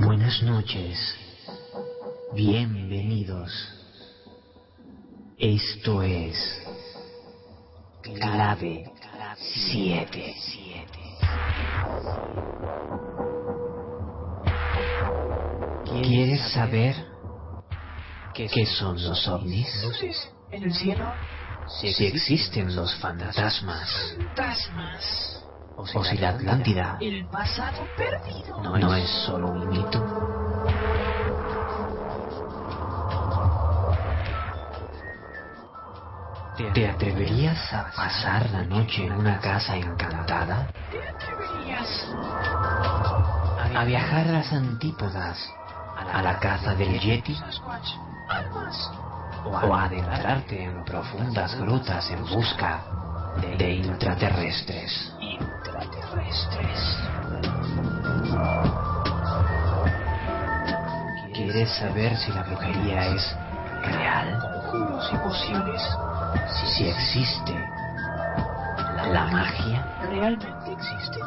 Buenas noches. Bienvenidos. Esto es Clave 7. ¿Quieres saber qué son los ovnis? en el cielo. Si existen los fantasmas. Fantasmas. O si la Atlántida El pasado perdido. no es solo un mito. ¿Te atreverías a pasar la noche en una casa encantada? ¿Te atreverías? ¿A viajar a las antípodas? ¿A la caza del Yeti? ¿O a adentrarte en profundas grutas en busca de, de ¿Quieres saber si la brujería es real? Conjuros y pociones. Si, si existe la magia. Realmente existen.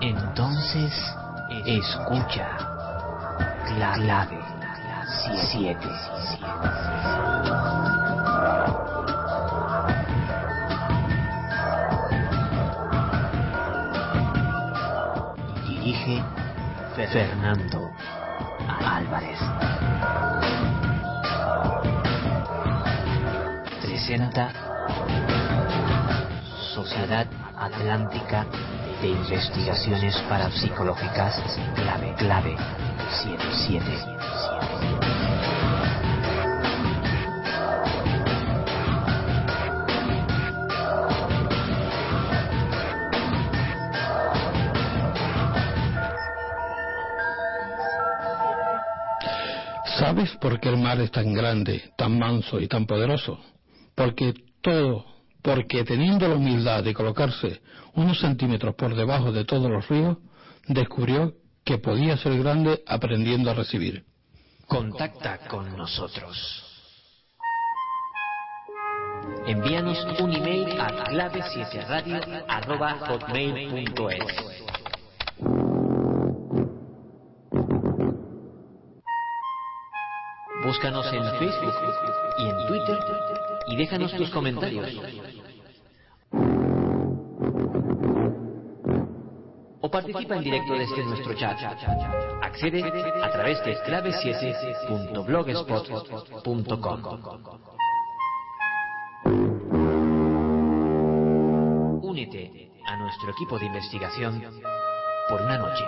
Entonces, escucha. La clave 7. Fernando Álvarez. Presenta Sociedad Atlántica de Investigaciones Parapsicológicas Clave Clave 77. ¿Sabes por qué el mar es tan grande, tan manso y tan poderoso? Porque todo, porque teniendo la humildad de colocarse unos centímetros por debajo de todos los ríos, descubrió que podía ser grande aprendiendo a recibir. Contacta con nosotros. Envíanos un email a clave7radio.hotmail.es Búscanos en Facebook y en Twitter y déjanos tus comentarios. O participa en directo desde nuestro chat. Accede a través de clave7.blogspot.com. Únete a nuestro equipo de investigación por una noche.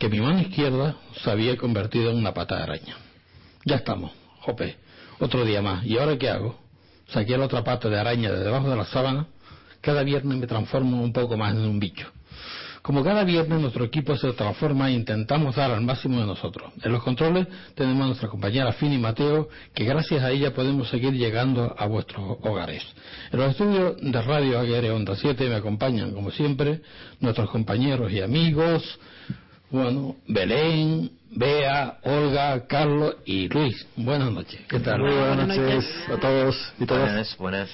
Que mi mano izquierda se había convertido en una pata de araña. Ya estamos, jope, otro día más. ¿Y ahora qué hago? Saqué la otra pata de araña de debajo de la sábana. Cada viernes me transformo un poco más en un bicho. Como cada viernes nuestro equipo se transforma e intentamos dar al máximo de nosotros. En los controles tenemos a nuestra compañera Fini Mateo, que gracias a ella podemos seguir llegando a vuestros hogares. En los estudios de Radio Aguirre Onda 7 me acompañan, como siempre, nuestros compañeros y amigos, bueno, Belén, Bea, Olga, Carlos y Luis. Buenas noches. ¿Qué tal? Muy buenas, noches a todos y todas. Buenas, buenas.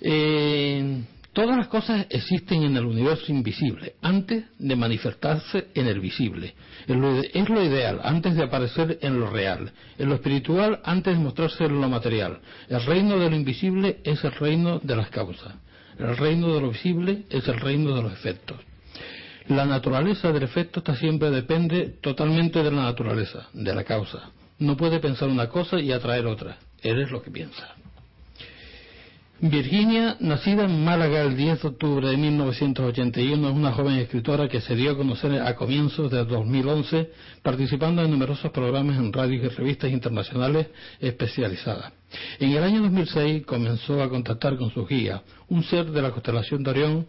Eh, todas las cosas existen en el universo invisible antes de manifestarse en el visible. Es lo, es lo ideal antes de aparecer en lo real. En lo espiritual antes de mostrarse en lo material. El reino de lo invisible es el reino de las causas. El reino de lo visible es el reino de los efectos. La naturaleza del efecto está siempre depende totalmente de la naturaleza, de la causa. No puede pensar una cosa y atraer otra. Eres lo que piensas. Virginia, nacida en Málaga el 10 de octubre de 1981, es una joven escritora que se dio a conocer a comienzos de 2011 participando en numerosos programas en radios y revistas internacionales especializadas. En el año 2006 comenzó a contactar con su guía, un ser de la constelación de Orión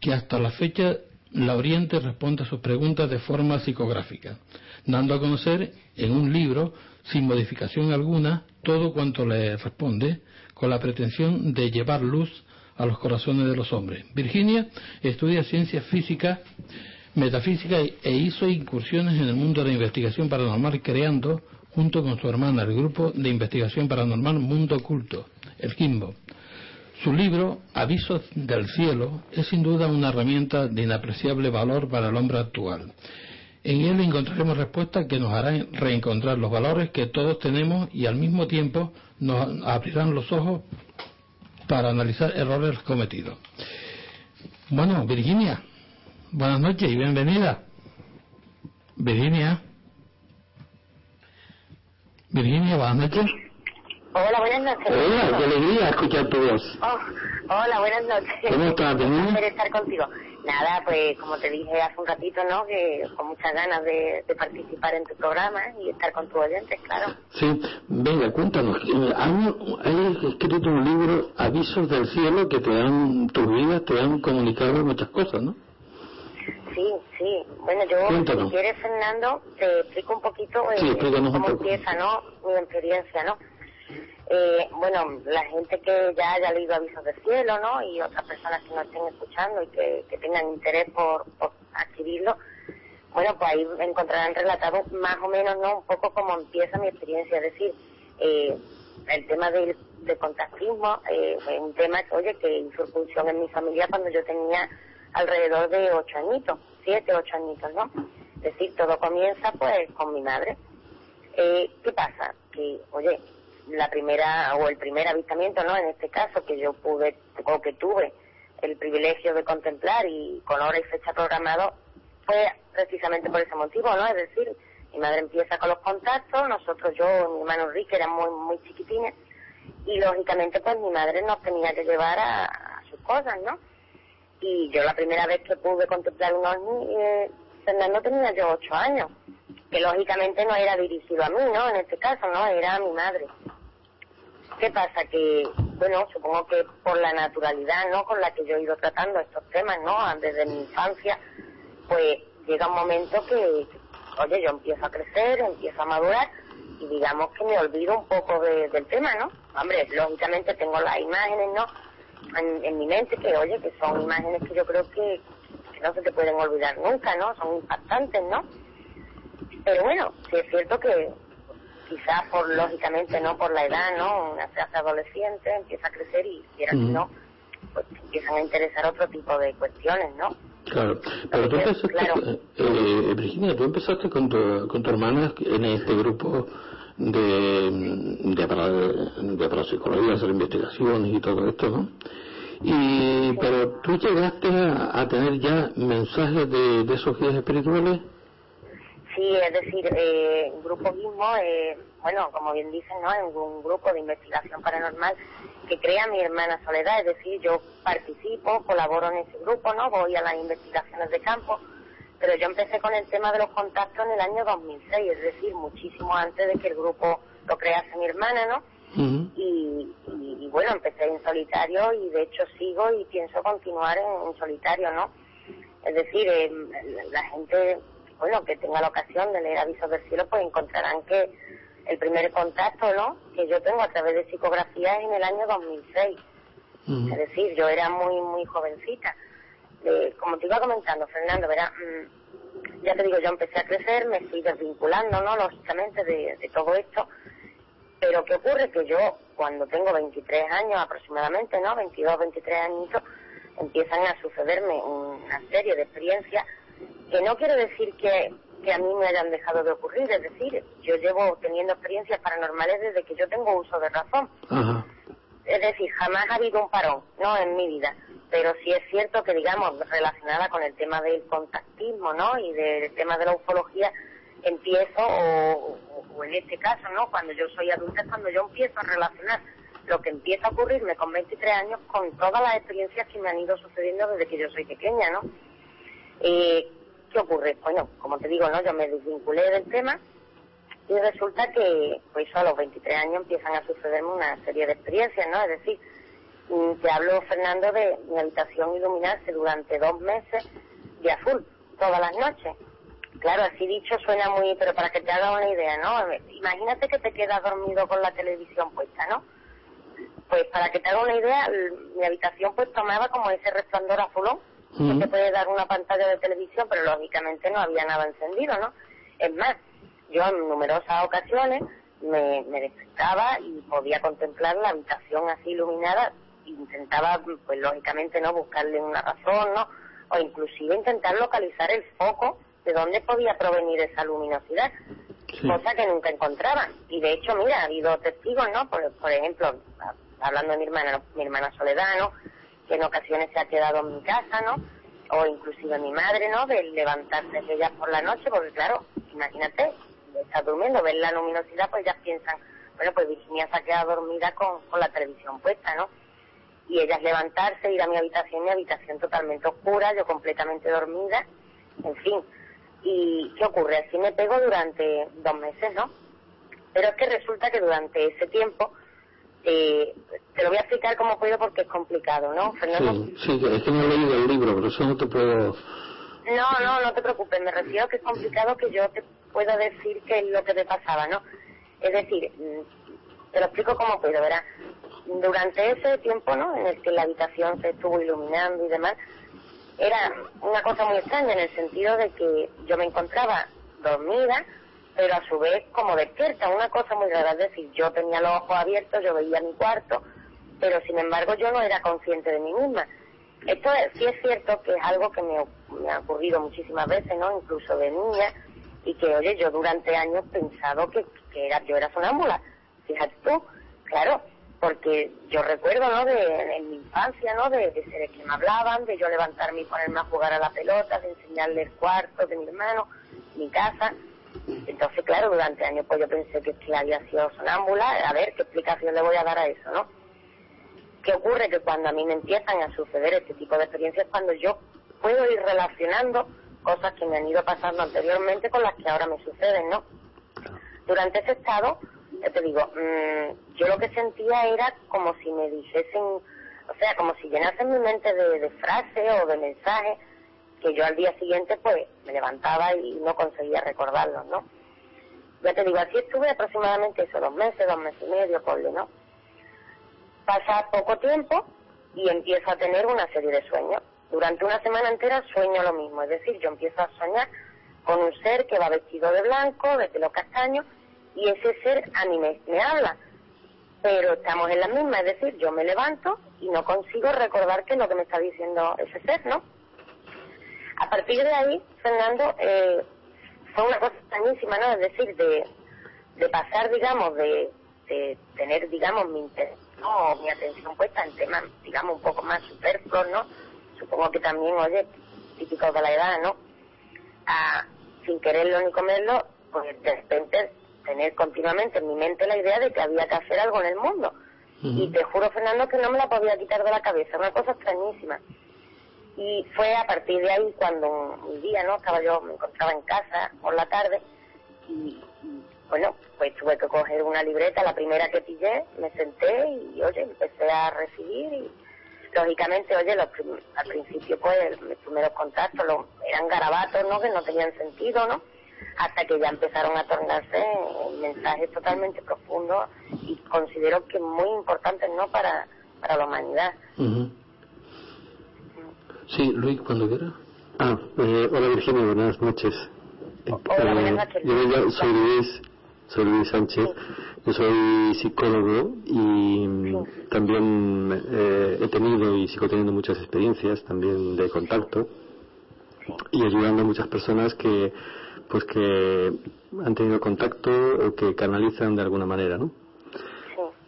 que hasta la fecha la Oriente responde a sus preguntas de forma psicográfica, dando a conocer en un libro, sin modificación alguna, todo cuanto le responde, con la pretensión de llevar luz a los corazones de los hombres. Virginia estudia ciencia física, metafísica e hizo incursiones en el mundo de la investigación paranormal creando, junto con su hermana, el grupo de investigación paranormal Mundo Oculto, el Kimbo. Su libro, Avisos del Cielo, es sin duda una herramienta de inapreciable valor para el hombre actual. En él encontraremos respuestas que nos harán reencontrar los valores que todos tenemos y al mismo tiempo nos abrirán los ojos para analizar errores cometidos. Bueno, Virginia, buenas noches y bienvenida. Virginia. Virginia, buenas noches. Hola, buenas noches. Hola, qué alegría escuchar tu voz. Oh, hola, buenas noches. ¿Cómo estás? Un placer estar contigo. Nada, pues como te dije hace un ratito, ¿no? Que con muchas ganas de, de participar en tu programa y estar con tus oyentes, claro. Sí, venga, cuéntanos. ¿Has has escrito un libro, Avisos del Cielo, que te dan, tus vidas te han comunicado muchas cosas, ¿no? Sí, sí. Bueno, yo, Cuéntanos. si quieres, Fernando, te explico un poquito eh, Sí, explícanos un cómo poco. empieza, ¿no? Mi experiencia, ¿no? Eh, bueno, la gente que ya haya leído Avisos del Cielo, ¿no? Y otras personas que nos estén escuchando y que, que tengan interés por, por adquirirlo, bueno, pues ahí encontrarán relatado más o menos, ¿no? Un poco cómo empieza mi experiencia. Es decir, eh, el tema del, del contactismo eh, es un tema que, oye, que hizo función en mi familia cuando yo tenía alrededor de ocho añitos, siete, ocho añitos, ¿no? Es decir, todo comienza pues con mi madre. Eh, ¿Qué pasa? Que, oye, la primera o el primer avistamiento, ¿no? En este caso que yo pude o que tuve el privilegio de contemplar y con hora y fecha programado fue precisamente por ese motivo, ¿no? Es decir, mi madre empieza con los contactos, nosotros, yo mi hermano Enrique éramos muy, muy chiquitines y lógicamente pues mi madre nos tenía que llevar a, a sus cosas, ¿no? Y yo la primera vez que pude contemplar un ovni, eh, Fernando tenía yo ocho años, que lógicamente no era dirigido a mí, ¿no? En este caso, ¿no? Era a mi madre. ¿Qué pasa? Que, bueno, supongo que por la naturalidad, ¿no? Con la que yo he ido tratando estos temas, ¿no? Desde mi infancia, pues llega un momento que, oye, yo empiezo a crecer, empiezo a madurar y digamos que me olvido un poco de- del tema, ¿no? Hombre, lógicamente tengo las imágenes, ¿no? En, en mi mente que, oye, que son imágenes que yo creo que, que no se te pueden olvidar nunca, ¿no? Son impactantes, ¿no? Pero bueno, sí es cierto que quizás por, lógicamente, ¿no? Por la edad, ¿no? Una se hace adolescente, empieza a crecer y, quiera que Ujú. no, pues empiezan a interesar otro tipo de cuestiones, ¿no? Claro, pero tú empezaste, Claro. eh, eh, Virginia, tú empezaste con tu, con tu hermana en este grupo de, de, para, de parapsicología, hacer investigaciones y todo esto, ¿no? Y, pero tú llegaste a, a tener ya mensajes de, de esos guías espirituales. Sí, es decir, eh, grupo mismo, eh, bueno, como bien dicen, ¿no? Es un grupo de investigación paranormal que crea mi hermana Soledad, es decir, yo participo, colaboro en ese grupo, ¿no? Voy a las investigaciones de campo, pero yo empecé con el tema de los contactos en el año 2006, es decir, muchísimo antes de que el grupo lo crease mi hermana, ¿no? Y, y- y bueno, empecé en solitario y de hecho sigo y pienso continuar en, en solitario, ¿no? Es decir, eh, la, la gente, bueno, que tenga la ocasión de leer Avisos del Cielo, pues encontrarán que el primer contacto, ¿no? Que yo tengo a través de psicografía es en el año 2006. Ujú. Es decir, yo era muy, muy jovencita. Eh, como te iba comentando, Fernando, verá, mm, ya te digo, yo empecé a crecer, me fui desvinculando, ¿no? Lógicamente de, de todo esto. Pero ¿qué ocurre? Que yo, cuando tengo 23 años aproximadamente, ¿no? 22, 23 añitos, empiezan a sucederme una serie de experiencias que no quiero decir que, que a mí me hayan dejado de ocurrir, es decir, yo llevo teniendo experiencias paranormales desde que yo tengo uso de razón. Ajá. Es decir, jamás ha habido un parón, no en mi vida. Pero sí es cierto que, digamos, relacionada con el tema del contactismo, ¿no? Y del tema de la ufología, empiezo, o, o- o en este caso, ¿no? Cuando yo soy adulta es cuando yo empiezo a relacionar lo que empieza a ocurrirme con 23 años con todas las experiencias que me han ido sucediendo desde que yo soy pequeña, ¿no? Eh, ¿Qué ocurre? Bueno, como te digo, ¿no? Yo me desvinculé del tema y resulta que, pues a los 23 años empiezan a sucederme una serie de experiencias, ¿no? Es decir, mm, te hablo, Fernando, de mi habitación iluminarse durante dos meses de azul, todas las noches. Claro, así dicho suena muy, pero para que te haga una idea, ¿no? Imagínate que te quedas dormido con la televisión puesta, ¿no? Pues para que te haga una idea, mi habitación pues tomaba como ese resplandor azulón, Ujú. que te puede dar una pantalla de televisión, pero lógicamente no había nada encendido, ¿no? Es más, yo en numerosas ocasiones me, me despertaba y podía contemplar la habitación así iluminada, intentaba, pues lógicamente, ¿no? Buscarle una razón, ¿no? O inclusive intentar localizar el foco de dónde podía provenir esa luminosidad Sí. cosa que nunca encontraba. Y de hecho, mira, ha habido testigos, ¿no? Por, por ejemplo, hablando de mi hermana, mi hermana Soledad, ¿no? Que en ocasiones se ha quedado en mi casa, ¿no? O inclusive mi madre, ¿no? De levantarse de ellas por la noche, porque claro, imagínate, está durmiendo, ver la luminosidad, pues ellas piensan, bueno, pues Virginia se ha quedado dormida con, con la televisión puesta, ¿no? Y ellas levantarse, ir a mi habitación, mi habitación totalmente oscura, yo completamente dormida, en fin. ¿Y qué ocurre? Así me pego durante dos meses, ¿no? Pero es que resulta que durante ese tiempo, eh, te lo voy a explicar como puedo porque es complicado, ¿no, Fernando? Sí, es que no he leído el libro, por eso no te puedo... No, no, no te preocupes, me refiero a que es complicado que yo te pueda decir qué es lo que me pasaba, ¿no? Es decir, mm, te lo explico como puedo, ¿verdad? Durante ese tiempo, ¿no? En el que la habitación se estuvo iluminando y demás, era una cosa muy extraña en el sentido de que yo me encontraba dormida, pero a su vez como despierta, una cosa muy rara, es decir, yo tenía los ojos abiertos, yo veía mi cuarto, pero sin embargo yo no era consciente de mí misma. Esto es- sí es cierto que es algo que me, me ha ocurrido muchísimas veces, ¿no? Incluso de niña, y que, oye, yo durante años he pensado que, que era, yo era sonámbula. Fíjate tú, claro, porque yo recuerdo, ¿no? De, mi infancia, ¿no? De, de seres que me hablaban, de yo levantarme y ponerme a jugar a la pelota, de enseñarle el cuarto de mi hermano, mi casa. Entonces, claro, durante años pues yo pensé que, que había sido sonámbula. A ver, ¿qué explicación le voy a dar a eso, no? ¿Qué ocurre? Que cuando a mí me empiezan a suceder este tipo de experiencias, cuando yo puedo ir relacionando cosas que me han ido pasando anteriormente con las que ahora me suceden, ¿no? Durante ese estado, ya te digo, mm, yo lo que sentía era como si me dijesen, o sea, como si llenasen mi mente de, de frases o de mensajes que yo al día siguiente pues me levantaba y no conseguía recordarlos, ¿no? Ya te digo, así estuve aproximadamente eso, dos meses, dos meses y medio, ponle, ¿no? Pasa poco tiempo y empiezo a tener una serie de sueños. Durante una semana entera sueño lo mismo, es decir, yo empiezo a soñar con un ser que va vestido de blanco, de pelo castaño, y ese ser a mí me, me habla. Pero estamos en la misma, es decir, yo me levanto y no consigo recordar qué es lo que me está diciendo ese ser, ¿no? A partir de ahí, Fernando, eh, fue una cosa extrañísima, ¿no? Es decir, de, de pasar, digamos, de, de tener, digamos, mi ¿no? Mi atención puesta en temas, digamos, un poco más superfluos, ¿no? Supongo que también, oye, típicos de la edad, ¿no? A, sin quererlo ni comerlo, pues de repente tener continuamente en mi mente la idea de que había que hacer algo en el mundo. Y te juro, Fernando, que no me la podía quitar de la cabeza, una cosa extrañísima. Y fue a partir de ahí cuando un, día, ¿no? Estaba yo, me encontraba en casa por la tarde y, bueno, pues tuve que coger una libreta, la primera que pillé, me senté y, oye, empecé a recibir y, lógicamente, oye, los prim- al principio, pues, mis primeros contactos lo- eran garabatos, ¿no?, que no tenían sentido, ¿no?, hasta que ya empezaron a tornarse en mensajes totalmente profundos y considero que muy importantes, ¿no?, para, para la humanidad. Ujú. Sí, Luis, cuando quiera. Ah, eh, hola Virginia, buenas noches. Hola, buenas noches. Yo soy Luis, soy Luis Sánchez. Yo soy psicólogo y también eh, he tenido y sigo teniendo muchas experiencias también de contacto y ayudando a muchas personas que pues que han tenido contacto o que canalizan de alguna manera, ¿no?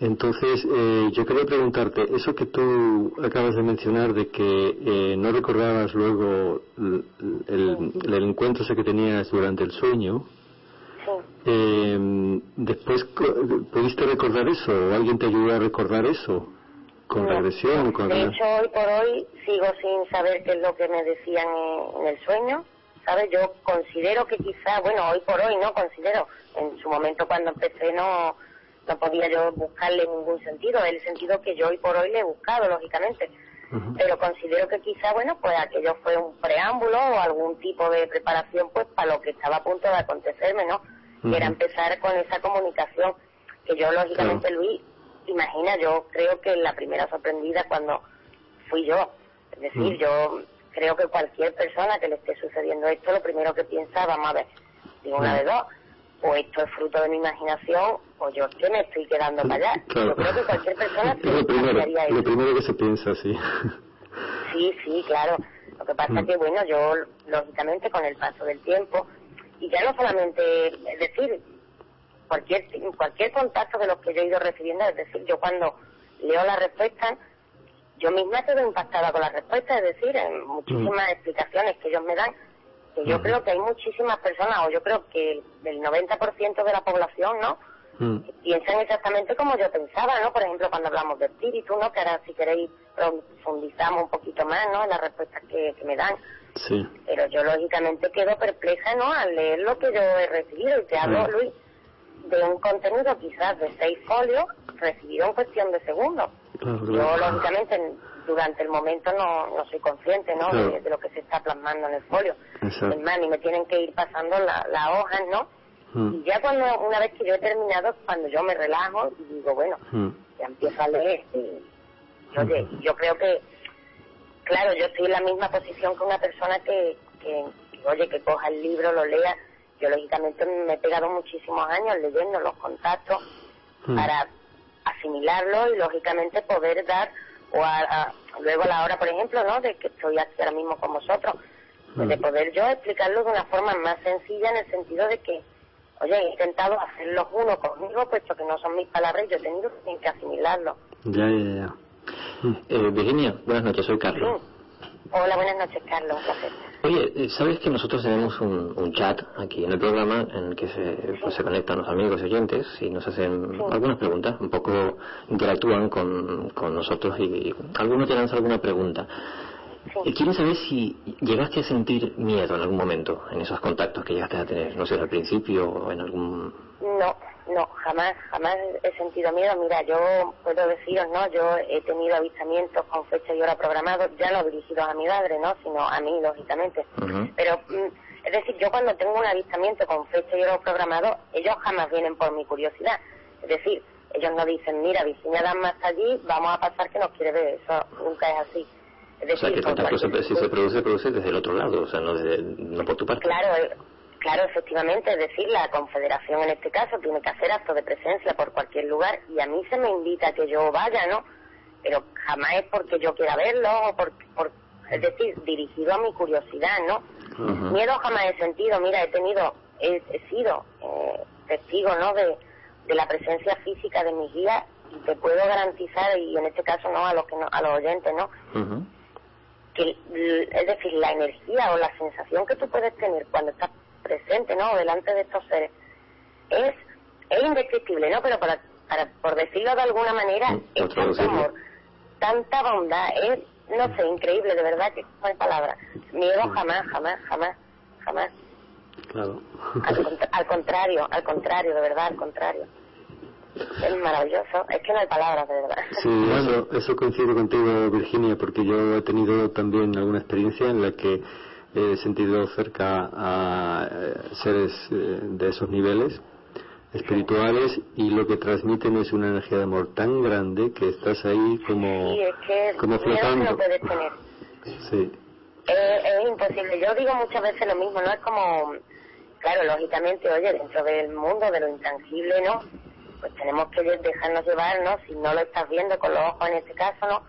Entonces, eh, yo quería preguntarte, eso que tú acabas de mencionar de que eh, no recordabas luego el, el- el encuentro ese que tenías durante el sueño, Sí. eh, después pudiste recordar eso o alguien te ayudó a recordar eso con No. regresión, con De hecho, hoy por hoy sigo sin saber qué es lo que me decían en, en el sueño. ¿Sabes? Yo considero que quizá, bueno, hoy por hoy no considero. En su momento cuando empecé no, no podía yo buscarle ningún sentido. El sentido que yo hoy por hoy le he buscado, lógicamente. Pero considero que quizá, bueno, pues aquello fue un preámbulo o algún tipo de preparación, pues para lo que estaba a punto de acontecerme, ¿no? Que era empezar con esa comunicación. Que yo, lógicamente, Luis, imagina, yo creo que la primera sorprendida cuando fui yo. Es decir, yo creo que cualquier persona que le esté sucediendo esto, lo primero que piensa, vamos a ver, digo una de dos, o esto es fruto de mi imaginación, o yo que me estoy quedando para allá. Claro. Yo creo que cualquier persona Es lo primero, haría lo eso. primero que se piensa, sí. Sí, sí, claro. Lo que pasa Mm. es que, bueno, yo, lógicamente, con el paso del tiempo, y ya no solamente, es decir, cualquier cualquier contacto de los que yo he ido recibiendo, es decir, yo cuando leo la respuesta, yo misma quedo impactada con la respuesta, es decir, en muchísimas explicaciones que ellos me dan, que yo creo que hay muchísimas personas, o yo creo que el 90% de la población, ¿no?, Mm. piensan exactamente como yo pensaba, ¿no? Por ejemplo, cuando hablamos de espíritu, ¿no? Que ahora si queréis profundizamos un poquito más, ¿no? En las respuestas que, que me dan. Sí. Pero yo lógicamente quedo perpleja, ¿no? Al leer lo que yo he recibido. Y te hablo, Mm. Luis, de un contenido quizás de seis folios recibido en cuestión de segundos. Claro, Yo, lógicamente, en- durante el momento no, no soy consciente, ¿no? Claro. De, de lo que se está plasmando en el folio. Exacto. Es más, ni me tienen que ir pasando la- las hojas, ¿no? Mm. Y ya cuando, una vez que yo he terminado, cuando yo me relajo y digo, bueno, Mm. ya empiezo a leer y, y, oye, yo creo que, claro, yo estoy en la misma posición que una persona que, que, que, oye, que coja el libro, lo lea. Yo, lógicamente, me he pegado muchísimos años leyendo los contactos Mm. para asimilarlo y, lógicamente, poder dar, o a, a- luego a la hora, por ejemplo, ¿no?, de que estoy aquí ahora mismo con vosotros, pues de Mm. poder yo explicarlo de una forma más sencilla en el sentido de que, oye, he intentado hacerlos uno conmigo, puesto que no son mis palabras y yo he tenido que asimilarlo. Ya, ya, ya. Mm. Eh, Virginia, buenas noches, soy Carlos. Sí. Hola, buenas noches, Carlos. Oye, eh, ¿sabes que nosotros tenemos un, un chat aquí en el programa en el que se, pues, se conectan los amigos y oyentes y nos hacen Sí. algunas preguntas, un poco interactúan con, con nosotros y, algunos te lanzan alguna pregunta. Sí. Quiero saber si llegaste a sentir miedo en algún momento en esos contactos que llegaste a tener, no sé, al principio o en algún... No, no, jamás, jamás he sentido miedo. Mira, yo puedo deciros, ¿no? Yo he tenido avistamientos con fecha y hora programados, ya no dirigidos a mi madre, ¿no? Sino a mí, lógicamente. Pero, mm, es decir, yo cuando tengo un avistamiento con fecha y hora programado, ellos jamás vienen por mi curiosidad. Es decir, ellos no dicen, mira, Virginia Dama está allí, vamos a pasar que nos quiere ver. Eso nunca es así. Es O sea, que se- cualquier- si se produce, produce desde el otro lado, o sea, no, desde, no por tu parte. Claro, claro, efectivamente, es decir, la Confederación en este caso tiene que hacer acto de presencia por cualquier lugar y a mí se me invita a que yo vaya, ¿no? Pero jamás es porque yo quiera verlo o por, por- es decir, dirigido a mi curiosidad, ¿no? Miedo jamás he sentido, mira, he tenido, he, he sido eh, testigo, ¿no? De, de la presencia física de mis guías y te puedo garantizar, y en este caso, ¿no? A los, que no, a los oyentes, ¿no? Que es decir la energía o la sensación que tú puedes tener cuando estás presente no delante de estos seres es es indescriptible no pero para, para por decirlo de alguna manera Mm, es tanto amor tanta bondad es no sé increíble de verdad que no hay palabras miedo jamás jamás jamás jamás Claro. Al contrario, al contrario, de verdad, al contrario. Es maravilloso. Es que no hay palabras, de verdad. Sí, eso, eso coincido contigo, Virginia, porque yo he tenido también alguna experiencia en la que he sentido cerca a eh, seres eh, de esos niveles espirituales y lo que transmiten es una energía de amor tan grande que estás ahí como, Sí, es que como flotando. no puedes tener. Sí, Es, es imposible. Yo digo muchas veces lo mismo, ¿no? Es como, claro, lógicamente, oye, dentro del mundo de lo intangible, ¿no? Pues tenemos que dejarnos llevar, ¿no? Si no lo estás viendo con los ojos en este caso, ¿no?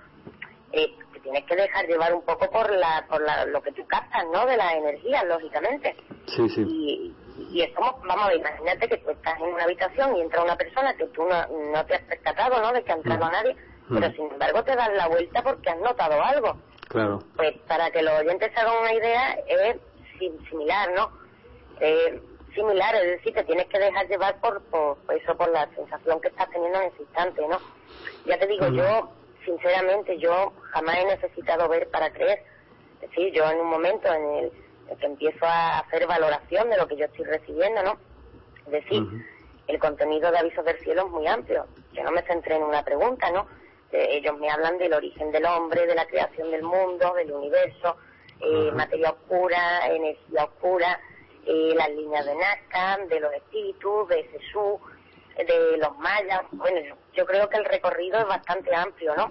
Eh, tienes que dejar llevar un poco por la, por la, lo que tú captas, ¿no? De la energía, lógicamente. sí, sí. Y, y es como, vamos a ver, imagínate que tú estás en una habitación y entra una persona que tú no, no te has percatado, ¿no? De que ha entrado Mm. nadie, pero Mm. sin embargo te das la vuelta porque has notado algo. Claro. Pues para que los oyentes hagan una idea, es sim- similar, ¿no? Eh, similar, es decir, te tienes que dejar llevar por, por eso, por la sensación que estás teniendo en ese instante, ¿no? Ya te digo, yo, sinceramente, yo jamás he necesitado ver para creer. Es decir, yo en un momento en el, en que empiezo a hacer valoración de lo que yo estoy recibiendo, ¿no? Es decir, el contenido de Avisos del Cielo es muy amplio. Yo no me centré en una pregunta, ¿no? Eh, ellos me hablan del origen del hombre, de la creación del mundo, del universo, eh, materia oscura, energía oscura, eh, las líneas de Nazca, de los espíritus, de Jesús, de los mayas. Bueno, yo, creo que el recorrido es bastante amplio, ¿no?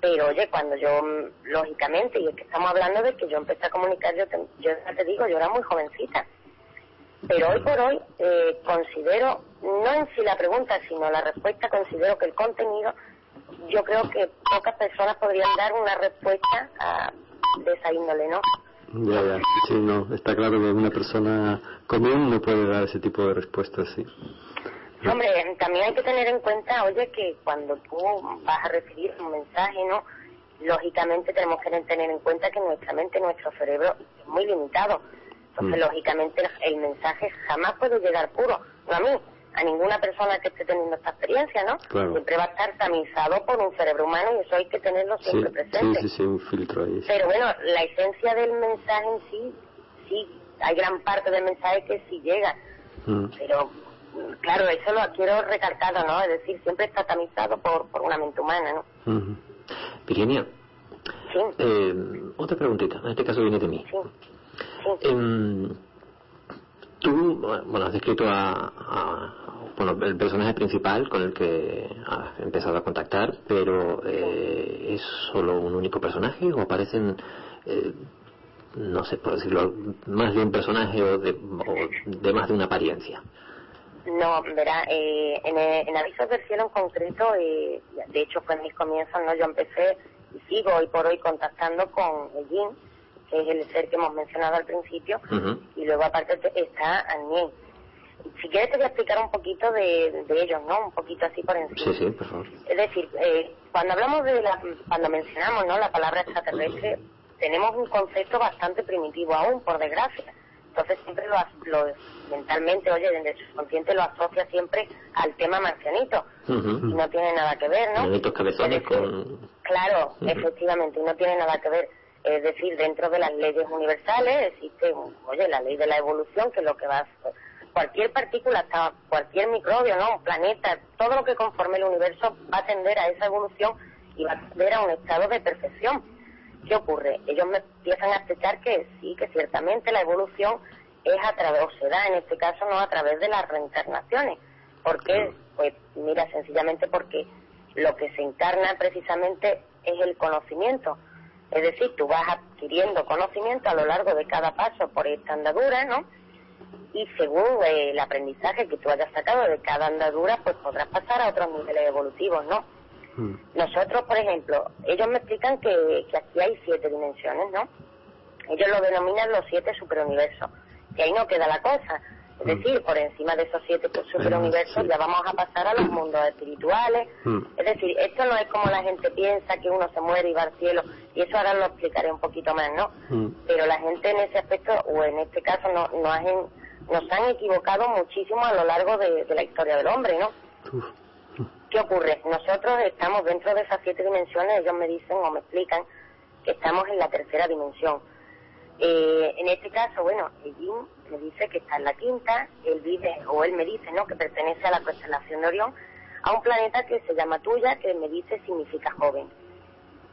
Pero oye, cuando yo, mm, lógicamente, y es que estamos hablando de que yo empecé a comunicar, yo, te- yo ya te digo, yo era muy jovencita. Pero hoy por hoy eh, considero, no en sí la pregunta, sino la respuesta, considero que el contenido, yo creo que pocas personas podrían dar una respuesta a, de esa índole, ¿no? Ya, ya. Sí, no, está claro que una persona común no puede dar ese tipo de respuestas, sí. Hombre, también hay que tener en cuenta, oye, que cuando tú vas a recibir un mensaje, ¿no? Lógicamente tenemos que tener en cuenta que nuestra mente, nuestro cerebro es muy limitado. Entonces, Mm. lógicamente, el mensaje jamás puede llegar puro. No a mí, a ninguna persona que esté teniendo esta experiencia, ¿no? Claro. Siempre va a estar tamizado por un cerebro humano y eso hay que tenerlo Sí, siempre sí, presente. sí, sí, un filtro ahí. sí. Pero bueno, la esencia del mensaje en sí, sí, hay gran parte del mensaje que sí llega. Mm. Pero, claro, eso lo quiero recalcar, ¿no? Es decir, siempre está tamizado por, por una mente humana, ¿no? Virginia, Sí, eh, otra preguntita, en este caso viene de mí. sí, sí. Em, tú, bueno, has descrito a, a- bueno, el personaje principal con el que has empezado a contactar, pero eh, ¿es solo un único personaje o aparecen, eh, no sé, por decirlo, más de un personaje o de, o de más de una apariencia? No, verá, eh, en, en Avisos del Cielo en concreto, eh, de hecho fue en mis comienzos, ¿no? Yo empecé y sigo hoy por hoy contactando con el Yin, que es el ser que hemos mencionado al principio, y luego aparte te- está Añén. Si quieres te voy a explicar un poquito de, de ellos, ¿no? Un poquito así por encima. Sí, sí, por favor. Es decir, eh, cuando hablamos de la, cuando mencionamos ¿no? la palabra extraterrestre, tenemos un concepto bastante primitivo aún, por desgracia. Entonces siempre lo, lo mentalmente, oye, desde su consciente lo asocia siempre al tema marcianito. Y no tiene nada que ver, ¿no? Cabezones decir, con... Claro, efectivamente, y no tiene nada que ver. Es decir, dentro de las leyes universales existe, oye, la ley de la evolución, que es lo que va a cualquier partícula, hasta cualquier microbio, ¿no? Planeta, todo lo que conforme el universo va a tender a esa evolución y va a tender a un estado de perfección. ¿Qué ocurre? Ellos me empiezan a explicar que sí, que ciertamente la evolución es a través, o se da en este caso, no a través de las reencarnaciones. ¿Por qué? Pues mira, sencillamente porque lo que se encarna precisamente es el conocimiento. Es decir, tú vas adquiriendo conocimiento a lo largo de cada paso por esta andadura, ¿no? Y según eh, el aprendizaje que tú hayas sacado de cada andadura, pues podrás pasar a otros niveles evolutivos, ¿no? Nosotros, por ejemplo, ellos me explican que, que aquí hay siete dimensiones, ¿no? Ellos lo denominan los siete superuniversos. Y ahí no queda la cosa. Es Mm. decir, por encima de esos siete superuniversos sí. ya vamos a pasar a los mundos espirituales. Mm. Es decir, esto no es como la gente piensa que uno se muere y va al cielo. Y eso ahora lo explicaré un poquito más, ¿no? Mm. Pero la gente en ese aspecto, o en este caso, no, no nos han equivocado muchísimo a lo largo de, de la historia del hombre, ¿no? Uf. ¿Qué ocurre? Nosotros estamos dentro de esas siete dimensiones, ellos me dicen o me explican que estamos en la tercera dimensión. Eh, en este caso, bueno, Jim me dice que está en la quinta, él vive, o él me dice, ¿no?, que pertenece a la constelación de Orión, a un planeta que se llama Tuya, que me dice significa joven.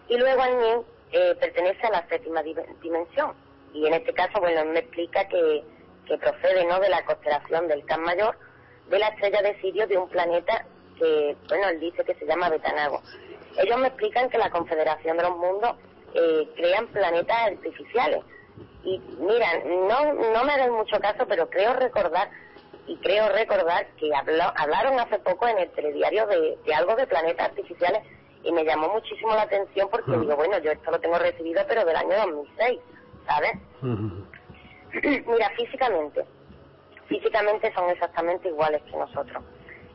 Y luego Añén eh, pertenece a la séptima di- dimensión. Y en este caso, bueno, él me explica que, que procede, ¿no?, de la constelación del Can Mayor, de la estrella de Sirio, de un planeta que, bueno, él dice que se llama Betanago. Ellos me explican que la Confederación de los Mundos eh, crean planetas artificiales. Y mira, no, no me hagan mucho caso, pero creo recordar, y creo recordar que habló- hablaron hace poco en el telediario de, de algo de planetas artificiales y me llamó muchísimo la atención porque digo, bueno, yo esto lo tengo recibido, pero del año 2006, ¿sabes? Mira, físicamente, físicamente son exactamente iguales que nosotros.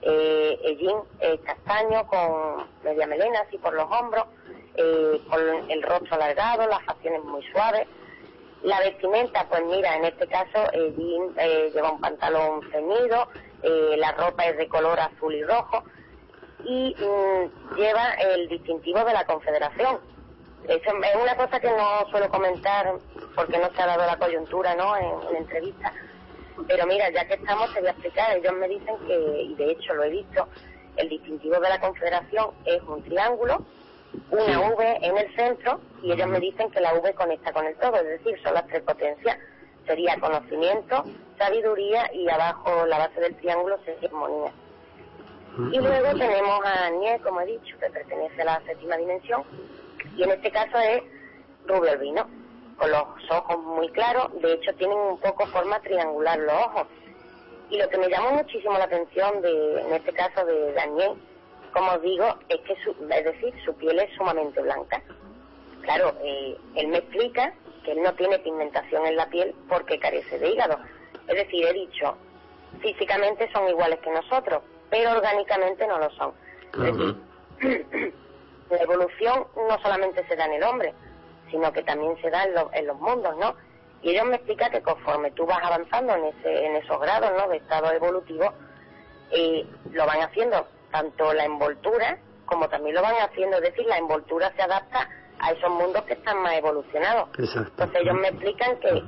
Eh, Ellín es castaño con media melena así por los hombros, eh, con el rostro alargado, las facciones muy suaves. La vestimenta, pues mira, en este caso Ellín eh, lleva un pantalón ceñido, eh, la ropa es de color azul y rojo y mm, lleva el distintivo de la Confederación. Eso es una cosa que no suelo comentar porque no se ha dado la coyuntura ¿no? en, en entrevistas. Pero mira, ya que estamos, te voy a explicar. Ellos me dicen que, y de hecho lo he visto, el distintivo de la Confederación es un triángulo, una V en el centro, y ellos me dicen que la V conecta con el todo, es decir, son las tres potencias. Sería conocimiento, sabiduría y abajo la base del triángulo sería armonía. Y luego tenemos a Aniel, como he dicho, que pertenece a la séptima dimensión, y en este caso es rubio albino, con los ojos muy claros, de hecho tienen un poco forma triangular los ojos. Y lo que me llamó muchísimo la atención, de, en este caso de Daniel, como os digo, es que su, es decir, su piel es sumamente blanca. Claro, eh, él me explica que él no tiene pigmentación en la piel porque carece de hígado. Es decir, he dicho, físicamente son iguales que nosotros, pero orgánicamente no lo son. Es decir, la evolución no solamente se da en el hombre, sino que también se da en, lo- en los mundos, ¿no? Y ellos me explican que conforme tú vas avanzando en, ese, en esos grados, ¿no?, de estado evolutivo, eh, lo van haciendo tanto la envoltura como también lo van haciendo, es decir, la envoltura se adapta a esos mundos que están más evolucionados. Exacto. Entonces ellos me explican que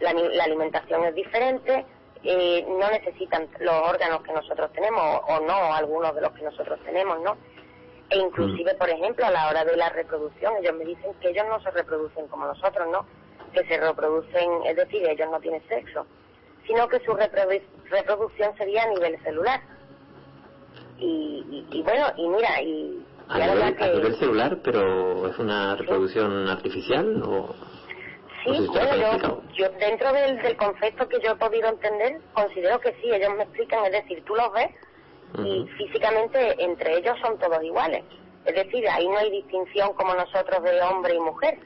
la, la alimentación es diferente, eh, no necesitan los órganos que nosotros tenemos o no algunos de los que nosotros tenemos, ¿no? E inclusive, por ejemplo, a la hora de la reproducción, ellos me dicen que ellos no se reproducen como nosotros, ¿no? Que se reproducen, es decir, ellos no tienen sexo, sino que su reprodu- reproducción sería a nivel celular. Y, y, y bueno, y mira, y, A y nivel, a que... nivel celular, pero ¿es una reproducción artificial o...? Sí, no sé si te lo bueno, yo, yo dentro del, del concepto que yo he podido entender, considero que sí, ellos me explican, es decir, tú los ves y físicamente entre ellos son todos iguales. Es decir, ahí no hay distinción como nosotros de hombre y mujer.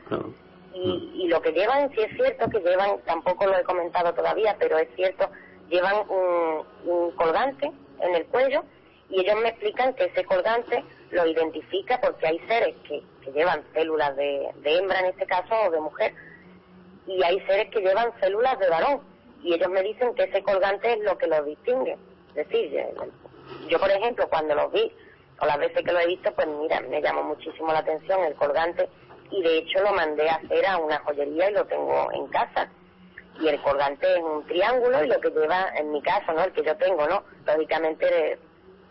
Y, y lo que llevan, sí es cierto que llevan, tampoco lo he comentado todavía, pero es cierto, llevan un, un colgante en el cuello y ellos me explican que ese colgante lo identifica porque hay seres que, que llevan células de, de hembra en este caso o de mujer y hay seres que llevan células de varón y ellos me dicen que ese colgante es lo que los distingue. Es decir, yo, por ejemplo cuando los vi o las veces que lo he visto pues mira, me llamó muchísimo la atención el colgante y de hecho lo mandé a hacer a una joyería y lo tengo en casa y el colgante es un triángulo y lo que lleva en mi caso, ¿no? El que yo tengo, ¿no? Lógicamente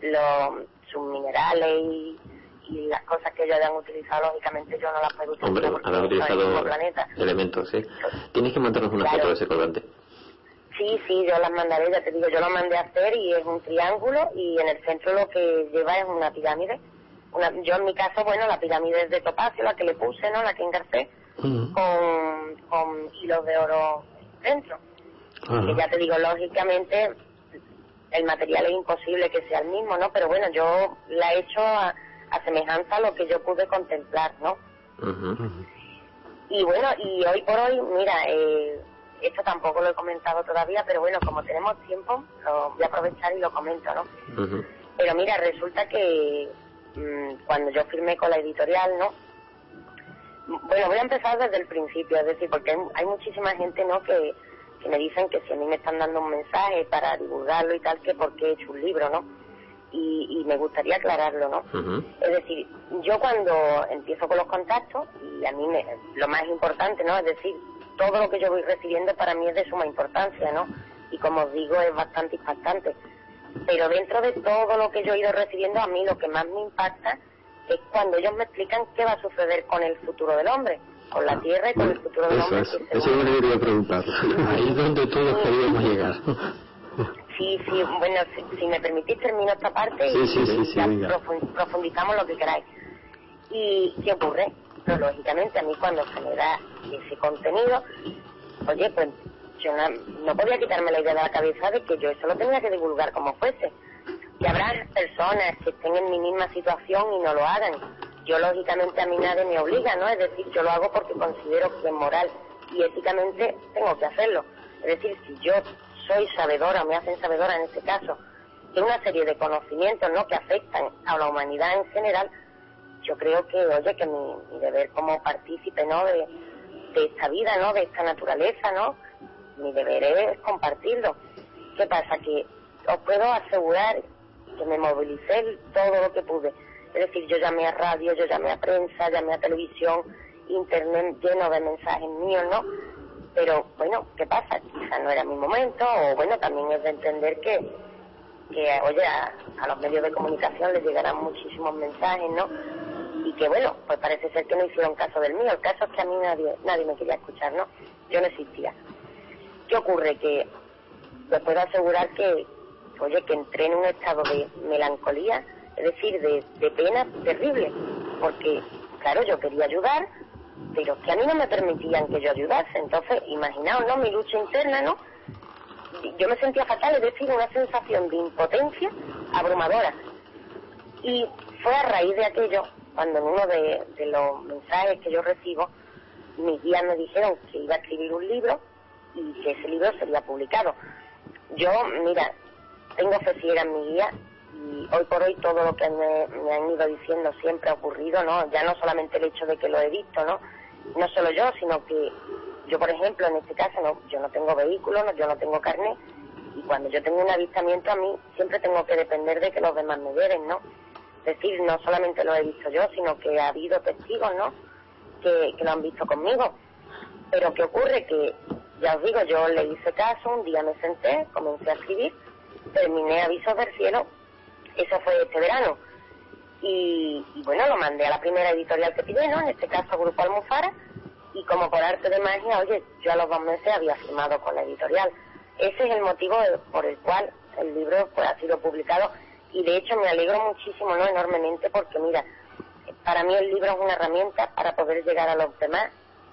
los sus minerales y, y las cosas que ellos han utilizado, lógicamente yo no las puedo utilizar Hombre, utilizado mismo planeta. elementos, ¿sí? Tienes que mandarnos una Claro. foto de ese colgante. Sí, sí, yo las mandaré, ya te digo, yo lo mandé a hacer y es un triángulo y en el centro lo que lleva es una pirámide. Una, yo en mi caso, bueno, la pirámide es de topacio, la que le puse, ¿no? La que engarcé, con, con hilos de oro dentro. Ajá. Que ya te digo, lógicamente el material es imposible que sea el mismo, ¿no? Pero bueno, yo la he hecho a, a semejanza a lo que yo pude contemplar, ¿no? Ujú. Y bueno, y hoy por hoy, mira, eh, esto tampoco lo he comentado todavía, pero bueno, como tenemos tiempo, lo voy a aprovechar y lo comento, ¿no? Pero mira, resulta que mm, cuando yo firmé con la editorial, ¿no? Bueno, voy a empezar desde el principio, es decir, porque hay, hay muchísima gente, ¿no? Que, que me dicen que si a mí me están dando un mensaje para divulgarlo y tal, que porque he hecho un libro, ¿no? Y, y me gustaría aclararlo, ¿no? Es decir, yo cuando empiezo con los contactos, y a mí me- lo más importante, ¿no? Es decir, todo lo que yo voy recibiendo para mí es de suma importancia, ¿no? Y como os digo, es bastante impactante. Pero dentro de todo lo que yo he ido recibiendo, a mí lo que más me impacta es cuando ellos me explican qué va a suceder con el futuro del hombre, con la tierra y con el futuro del Eso hombre. es, que eso es lo que quería preguntar. Ahí es donde todos queríamos llegar. Sí, sí, bueno, si, si me permitís termino esta parte Sí, y, sí, sí, sí, ya profundizamos lo que queráis. ¿Y qué ocurre? Pues lógicamente a mí cuando se me da ese contenido, oye, pues yo no, no podía quitarme la idea de la cabeza de que yo eso lo tenía que divulgar como fuese. Que habrá personas que estén en mi misma situación y no lo hagan. Yo lógicamente a mí nadie me obliga, ¿no? Es decir, yo lo hago porque considero que moral y éticamente tengo que hacerlo. Es decir, si yo soy sabedora, me hacen sabedora en este caso, de una serie de conocimientos, ¿no? Que afectan a la humanidad en general, yo creo que, oye, que mi, mi deber como partícipe, ¿no? De, esta vida, ¿no? De esta naturaleza, ¿no? Mi deber es compartirlo. ¿Qué pasa? Que os puedo asegurar que me movilicé todo lo que pude. Es decir, yo llamé a radio, yo llamé a prensa, llamé a televisión, internet lleno de mensajes míos, ¿no? Pero bueno, ¿qué pasa? Quizá no era mi momento, o bueno, también es de entender que, que oye, a los medios de comunicación les llegarán muchísimos mensajes, ¿no? Y que bueno, pues parece ser que no hicieron caso del mío. El caso es que a mí nadie, nadie me quería escuchar, ¿no? Yo no existía. ¿Qué ocurre? Que les puedo asegurar que, oye, que entré en un estado de melancolía, es decir, de, de pena terrible, porque, claro, yo quería ayudar, pero que a mí no me permitían que yo ayudase. Entonces, imaginaos, ¿no? Mi lucha interna, ¿no? Yo me sentía fatal, es decir, una sensación de impotencia abrumadora. Y fue a raíz de aquello, cuando en uno de, los mensajes que yo recibo, mis guías me dijeron que iba a escribir un libro y que ese libro sería publicado. Yo, mira, tengo fe ciega en mi guía y hoy por hoy todo lo que me, me han ido diciendo siempre ha ocurrido, ¿no? Ya no solamente el hecho de que lo he visto, ¿no? No solo yo, sino que yo, por ejemplo, en este caso, no, yo no tengo vehículo, no, yo no tengo carnet y cuando yo tengo un avistamiento a mí siempre tengo que depender de que los demás me veren, ¿no? Decir, no solamente lo he visto yo, sino que ha habido testigos, ¿no? Que, que lo han visto conmigo. Pero ¿qué ocurre? Que, ya os digo, yo le hice caso, un día me senté, comencé a escribir, terminé Avisos del Cielo, eso fue este verano. Y, y bueno, lo mandé a la primera editorial que pillé, ¿no? En este caso Grupo Almufara, y como por arte de magia, oye, yo a los dos meses había firmado con la editorial. Ese es el motivo por el cual el libro pues, ha sido publicado y de hecho me alegro muchísimo, ¿no? Enormemente porque mira, para mí el libro es una herramienta para poder llegar a los demás.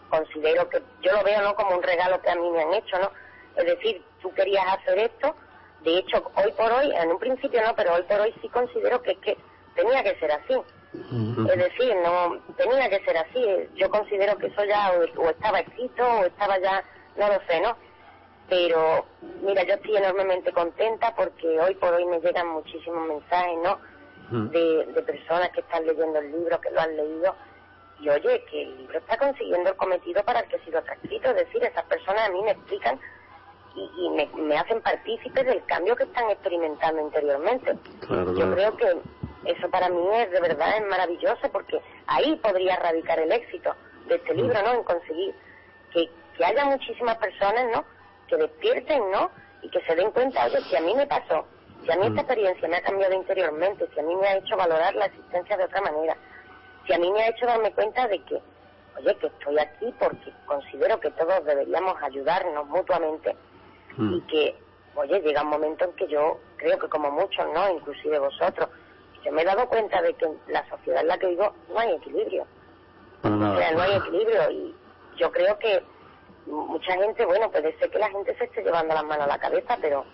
Considero que yo lo veo, ¿no? Como un regalo que a mí me han hecho, ¿no? Es decir, tú querías hacer esto, de hecho, hoy por hoy, en un principio no, pero hoy por hoy sí considero que es que tenía que ser así. Es decir, no tenía que ser así. Yo considero que eso ya o, o estaba escrito o estaba ya, no lo sé, ¿no? Pero mira, yo estoy enormemente contenta porque hoy por hoy me llegan muchísimos mensajes, ¿no? De, de personas que están leyendo el libro, que lo han leído. Y oye, que el libro está consiguiendo el cometido para el que ha sido transcrito. Es decir, esas personas a mí me explican y, y me, me hacen partícipe del cambio que están experimentando interiormente. Claro, Yo creo que eso para mí es de verdad es maravilloso porque ahí podría radicar el éxito de este libro, ¿no? En conseguir que, que haya muchísimas personas, ¿no? Que despierten, ¿no? Y que se den cuenta, oye, si a mí me pasó, si a mí esta experiencia me ha cambiado interiormente, si a mí me ha hecho valorar la existencia de otra manera, si a mí me ha hecho darme cuenta de que, oye, que estoy aquí porque considero que todos deberíamos ayudarnos mutuamente y que, oye, llega un momento en que yo creo que como muchos, ¿no? Inclusive vosotros, yo me he dado cuenta de que en la sociedad en la que vivo no hay equilibrio. O sea, no hay equilibrio y yo creo que mucha gente, bueno, puede ser que la gente se esté llevando las manos a la cabeza, pero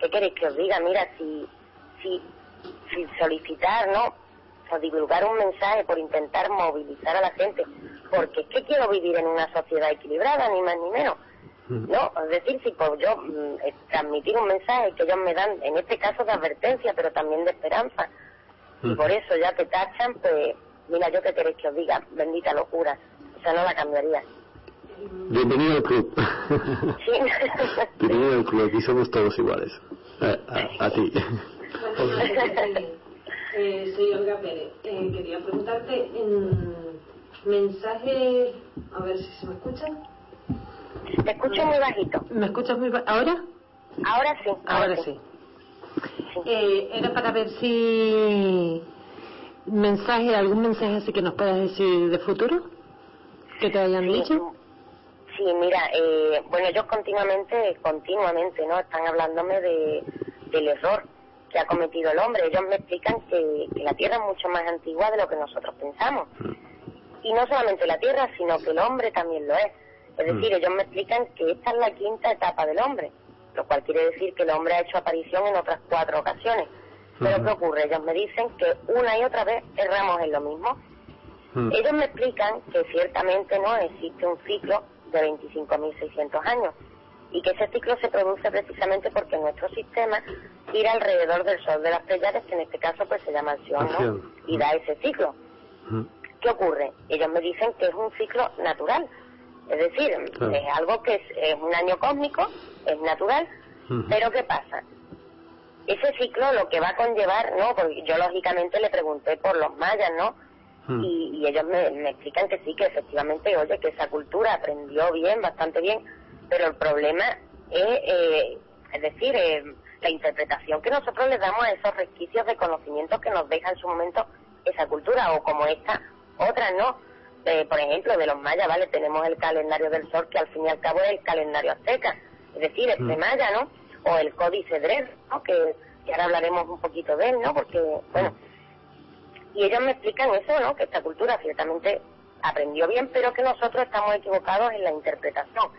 ¿qué queréis que os diga? Mira, si, si, si solicitar, ¿no? O divulgar un mensaje por intentar movilizar a la gente, porque es que quiero vivir en una sociedad equilibrada, ni más ni menos. No, es decir, si por yo mm, eh, transmitir un mensaje que ellos me dan, en este caso de advertencia, pero también de esperanza, y por eso ya te tachan, pues mira, yo qué queréis que os diga, bendita locura, o sea, no la cambiaría. Bienvenido al club. Sí. Bienvenido al club, aquí somos todos iguales. A, a- a ti. Eh, soy Olga Pérez. Eh, quería preguntarte en mensaje, a ver si se me escucha. Te escucho muy bajito. ¿Me escuchas muy ba- ahora? Ahora sí. Ahora sí. Eh, era para ver si mensaje, algún mensaje así que nos puedas decir de futuro que te hayan dicho. Sí, mira, eh, bueno, ellos continuamente, continuamente, ¿no? Están hablándome de, del error que ha cometido el hombre. Ellos me explican que, que la Tierra es mucho más antigua de lo que nosotros pensamos. Y no solamente la Tierra, sino que el hombre también lo es. Es decir, ellos me explican que esta es la quinta etapa del hombre, lo cual quiere decir que el hombre ha hecho aparición en otras cuatro ocasiones. Pero ¿qué ocurre? Ellos me dicen que una y otra vez erramos en lo mismo. Ellos me explican que ciertamente no existe un ciclo de 25.600 años y que ese ciclo se produce precisamente porque nuestro sistema gira alrededor del Sol de las Pleiades, que en este caso pues se llama Alción, ¿no? Alción. Y da ese ciclo. ¿Qué ocurre? Ellos me dicen que es un ciclo natural. Es decir, Claro. es algo que es, es un año cósmico, es natural, pero ¿qué pasa? Ese ciclo lo que va a conllevar, ¿no? Porque yo lógicamente le pregunté por los mayas, ¿no? Y, y ellos me, me explican que sí, que efectivamente, oye, que esa cultura aprendió bien, bastante bien, pero el problema es, eh, es decir, eh, la interpretación que nosotros le damos a esos resquicios de conocimientos que nos deja en su momento esa cultura, o como esta, otras, ¿no? Eh, por ejemplo, de los mayas, ¿vale? Tenemos el calendario del sol, que al fin y al cabo es el calendario azteca, es decir, este Mm. maya, ¿no? O el códice Dred, ¿no? Que, que ahora hablaremos un poquito de él, ¿no? Porque, bueno, y ellos me explican eso, ¿no? Que esta cultura ciertamente aprendió bien, pero que nosotros estamos equivocados en la interpretación.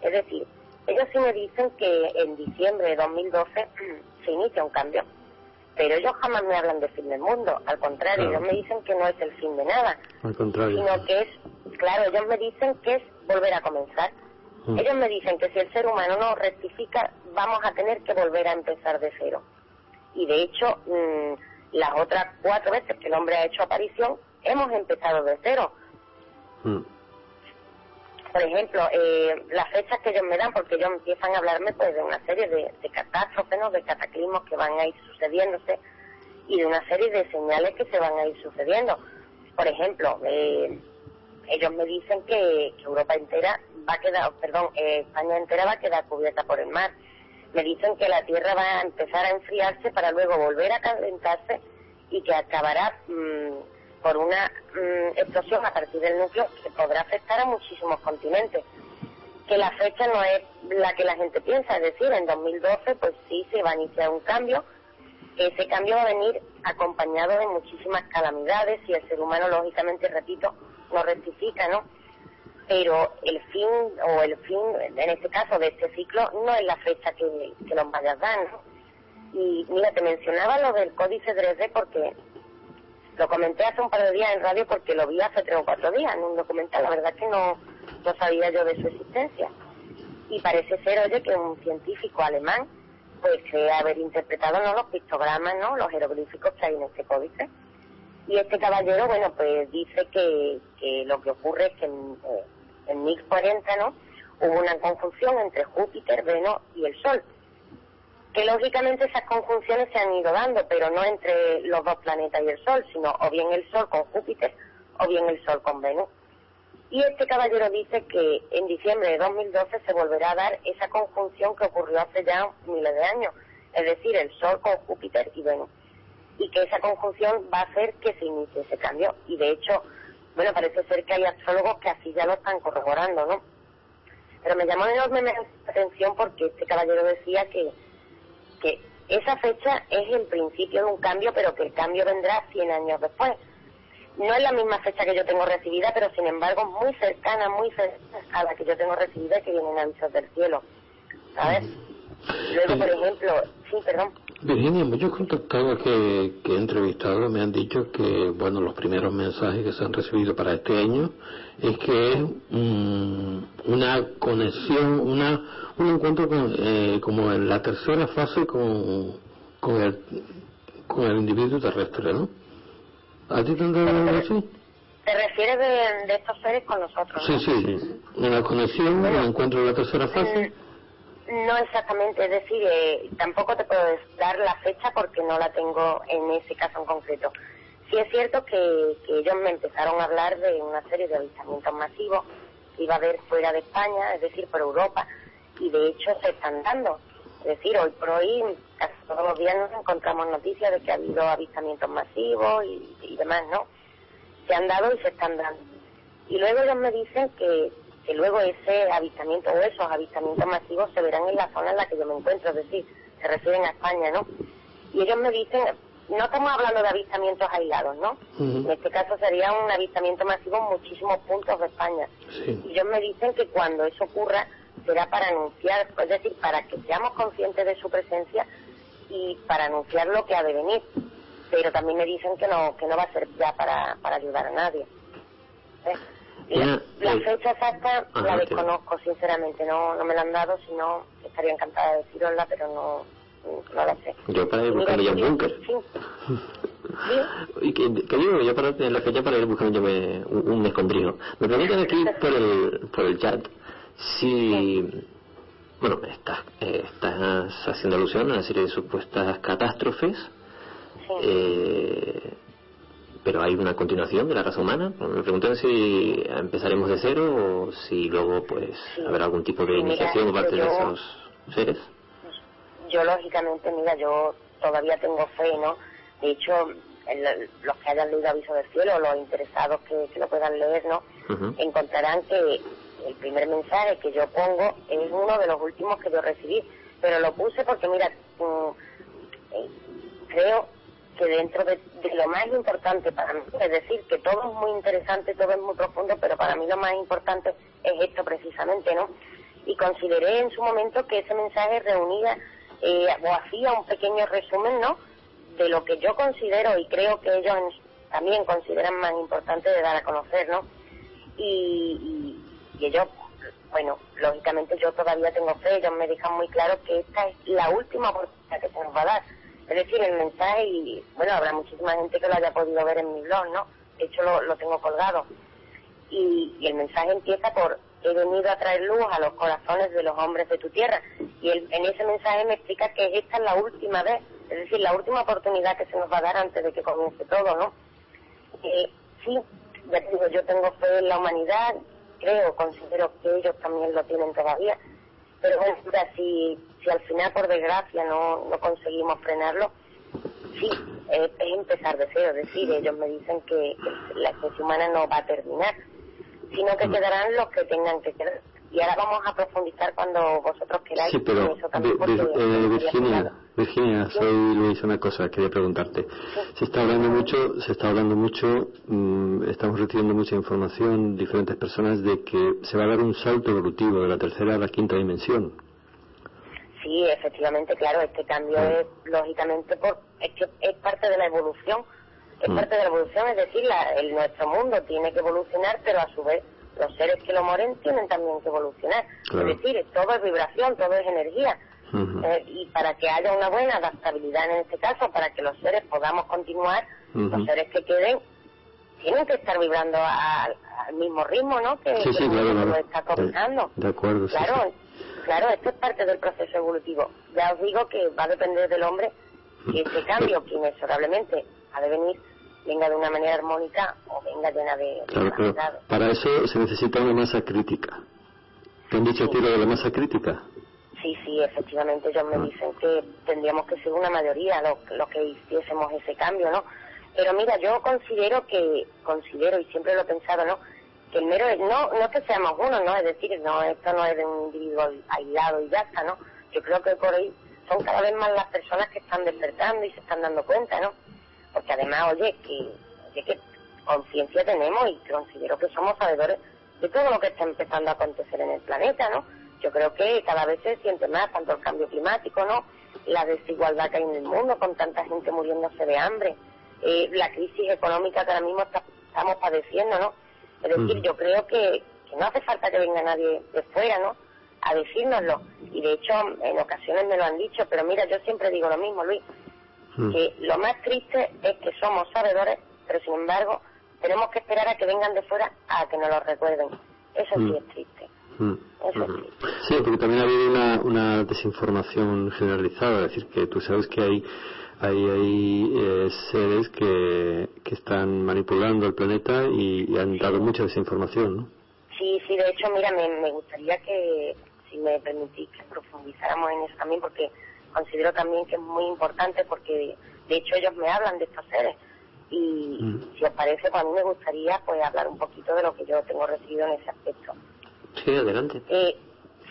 Es decir, ellos sí me dicen que en diciembre de 2012 se inicia un cambio, pero ellos jamás me hablan de fin del mundo. Al contrario, Claro. ellos me dicen que no es el fin de nada, Al contrario. sino que es, claro, ellos me dicen que es volver a comenzar. Mm. Ellos me dicen que si el ser humano no rectifica, vamos a tener que volver a empezar de cero. Y de hecho, mm, las otras cuatro veces que el hombre ha hecho aparición, hemos empezado de cero. Mm. Por ejemplo, eh, las fechas que ellos me dan, porque ellos empiezan a hablarme pues de una serie de, de catástrofes, ¿no? de cataclismos que van a ir sucediéndose y de una serie de señales que se van a ir sucediendo. Por ejemplo, eh, ellos me dicen que, que Europa entera va a quedar, perdón, eh, España entera va a quedar cubierta por el mar. Me dicen que la Tierra va a empezar a enfriarse para luego volver a calentarse y que acabará mm, por una mm, explosión a partir del núcleo que podrá afectar a muchísimos continentes. Que la fecha no es la que la gente piensa, es decir, en 2012 pues sí se va a iniciar un cambio, ese cambio va a venir acompañado de muchísimas calamidades y el ser humano, lógicamente, repito, no rectifica, ¿no? Pero el fin, o el fin, en este caso, de este ciclo, no es la fecha que, que los mayas dan. Y mira, te mencionaba lo del códice Dresde porque lo comenté hace un par de días en radio porque lo vi hace tres o cuatro días en un documental. La verdad que no, no sabía yo de su existencia. Y parece ser, oye, que un científico alemán pues cree haber interpretado no los pictogramas, ¿no? Los jeroglíficos que hay en este códice. Y este caballero, bueno, pues dice que, que lo que ocurre es que eh, en 1040, ¿no? Hubo una conjunción entre Júpiter, Venus y el Sol. Que lógicamente esas conjunciones se han ido dando, pero no entre los dos planetas y el Sol, sino o bien el Sol con Júpiter o bien el Sol con Venus. Y este caballero dice que en diciembre de 2012 se volverá a dar esa conjunción que ocurrió hace ya miles de años, es decir, el Sol con Júpiter y Venus. Y que esa conjunción va a hacer que se inicie ese cambio. Y de hecho, bueno, parece ser que hay astrólogos que así ya lo están corroborando, ¿no? Pero me llamó enormemente la atención porque este caballero decía que, que esa fecha es el principio de un cambio, pero que el cambio vendrá 100 años después. No es la misma fecha que yo tengo recibida, pero sin embargo muy cercana, muy cercana a la que yo tengo recibida que vienen avisos del cielo. ¿Sabes? Luego, por ejemplo, sí, perdón. Virginia, muchos contactados que, que he entrevistado me han dicho que, bueno, los primeros mensajes que se han recibido para este año es que es una conexión, una, un encuentro con, eh, como en la tercera fase con, con, el, con el individuo terrestre, ¿no? ¿A ti te han dado algo así? ¿Te refieres de, de estos seres con nosotros? Sí, no? sí, una conexión, un encuentro en la tercera fase. Mm, No exactamente, es decir, eh, tampoco te puedo dar la fecha porque no la tengo en ese caso en concreto. Sí es cierto que, que ellos me empezaron a hablar de una serie de avistamientos masivos iba a haber fuera de España, es decir, por Europa, y de hecho se están dando. Es decir, hoy por hoy, casi todos los días nos encontramos noticias de que ha habido avistamientos masivos y, y demás, ¿no? Se han dado y se están dando. Y luego ellos me dicen que, que luego ese avistamiento o esos avistamientos masivos se verán en la zona en la que yo me encuentro, es decir, se refieren a España, ¿no? Y ellos me dicen, no estamos hablando de avistamientos aislados, ¿no? En este caso sería un avistamiento masivo en muchísimos puntos de España. Sí. Y ellos me dicen que cuando eso ocurra será para anunciar, es decir, para que seamos conscientes de su presencia y para anunciar lo que ha de venir. Pero también me dicen que no que no va a ser ya para, para ayudar a nadie. ¿Eh? La, Una- la eh, fecha exacta ajá, la te- desconozco, sinceramente, no no me la han dado, si no estaría encantada de decirosla, pero no, no la sé. Yo para ir buscando ya un sí, búnker. sí. Y que, que digo, yo para la fecha para ir buscando yo me- un, un escondrijo. Me preguntan aquí por el, por el chat si, bueno, estás, eh, estás haciendo alusión a una serie de supuestas catástrofes, eh, pero hay una continuación de la raza humana. Me preguntan si empezaremos de cero o si luego pues habrá algún tipo de Sí, iniciación por parte de yo- esos seres. yo lógicamente, mira, yo todavía tengo fe, ¿no? De hecho, el- los que hayan leído Aviso del Cielo, los interesados que, que lo puedan leer, ¿no? Encontrarán que el primer mensaje que yo pongo es uno de los últimos que yo recibí, pero lo puse porque, mira, mm, eh, creo que dentro de, lo más importante para mí, es decir, que todo es muy interesante, todo es muy profundo, pero para mí lo más importante es esto precisamente, ¿no? Y consideré en su momento que ese mensaje reunía eh, o hacía un pequeño resumen, ¿no? De lo que yo considero y creo que ellos también consideran más importante de dar a conocer, ¿no? Y, y, y ellos, bueno, lógicamente yo todavía tengo fe, ellos me dejan muy claro que esta es la última oportunidad que se nos va a dar. Es decir, el mensaje, y bueno, habrá muchísima gente que lo haya podido ver en mi blog, ¿no? De hecho, lo, tengo colgado. Y, y el mensaje empieza por, he venido a traer luz a los corazones de los hombres de tu tierra. Y él, en ese mensaje me explica que esta es la última vez, es decir, la última oportunidad que se nos va a dar antes de que comience todo, ¿no? Eh, sí, ya te digo, yo tengo fe en la humanidad, creo, considero que ellos también lo tienen todavía, pero mira, si, si al final, por desgracia, no, no conseguimos frenarlo, sí, eh, es empezar de cero, es decir, ellos me dicen que, la especie humana no va a terminar, sino que quedarán los que tengan que quedar. Y ahora vamos a profundizar cuando vosotros queráis Sí, pero eso también, eh, Virginia, fijado. Virginia, soy Luis, una cosa quería preguntarte. Se está hablando mucho, se está hablando mucho, mm, estamos recibiendo mucha información, diferentes personas, de que se va a dar un salto evolutivo de la tercera a la quinta dimensión. Sí, efectivamente, claro, este cambio es lógicamente por, es que es parte de la evolución, es Mm. parte de la evolución, es decir, la- el, nuestro mundo tiene que evolucionar, pero a su vez los seres que lo moren tienen también que evolucionar. Claro. Es decir, todo es vibración, todo es energía. Eh, y para que haya una buena adaptabilidad en este caso, para que los seres podamos continuar, los seres que queden tienen que estar vibrando a- al mismo ritmo, ¿no? Que, Sí, que sí, el claro, está combinando. De, de acuerdo, Claro, sí. claro, esto es parte del proceso evolutivo. Ya os digo que va a depender del hombre que este cambio, que inexorablemente ha de venir, venga de una manera armónica o venga llena de, de Claro, pero para eso se necesita una masa crítica. ¿Te han dicho a ti lo de la masa crítica? Sí, sí, efectivamente, ellos me dicen que tendríamos que ser una mayoría los lo que hiciésemos ese cambio, ¿no? Pero mira, yo considero que, considero y siempre lo he pensado, ¿no? Que el mero, no, no que seamos uno, ¿no? Es decir, no, esto no es de un individuo aislado y ya está, ¿no? Yo creo que por ahí son cada vez más las personas que están despertando y se están dando cuenta, ¿no? Porque además, oye, que, oye, que conciencia tenemos y considero que somos sabedores de todo lo que está empezando a acontecer en el planeta, ¿no? Yo creo que cada vez se siente más tanto el cambio climático, ¿no? La desigualdad que hay en el mundo con tanta gente muriéndose de hambre, eh, la crisis económica que ahora mismo está- estamos padeciendo, ¿no? Es decir, Ujú. yo creo que, que no hace falta que venga nadie de fuera, ¿no? A decírnoslo. Y de hecho, en ocasiones me lo han dicho, pero mira, yo siempre digo lo mismo, Luis, Mm. que lo más triste es que somos sabedores, pero sin embargo, tenemos que esperar a que vengan de fuera a que nos lo recuerden. Eso sí Mm. es triste. Sí. Sí, porque también ha habido una, una desinformación generalizada, es decir, que tú sabes que hay hay, hay eh, seres que, que están manipulando el planeta y, y han dado mucha desinformación, ¿no? Sí, sí, de hecho, mira, me, me gustaría que, si me permitís, que profundizáramos en eso también, porque considero también que es muy importante, porque de hecho ellos me hablan de estos seres. Y Mm. si os parece, pues a mí me gustaría pues hablar un poquito de lo que yo tengo recibido en ese aspecto. Sí, adelante. Eh,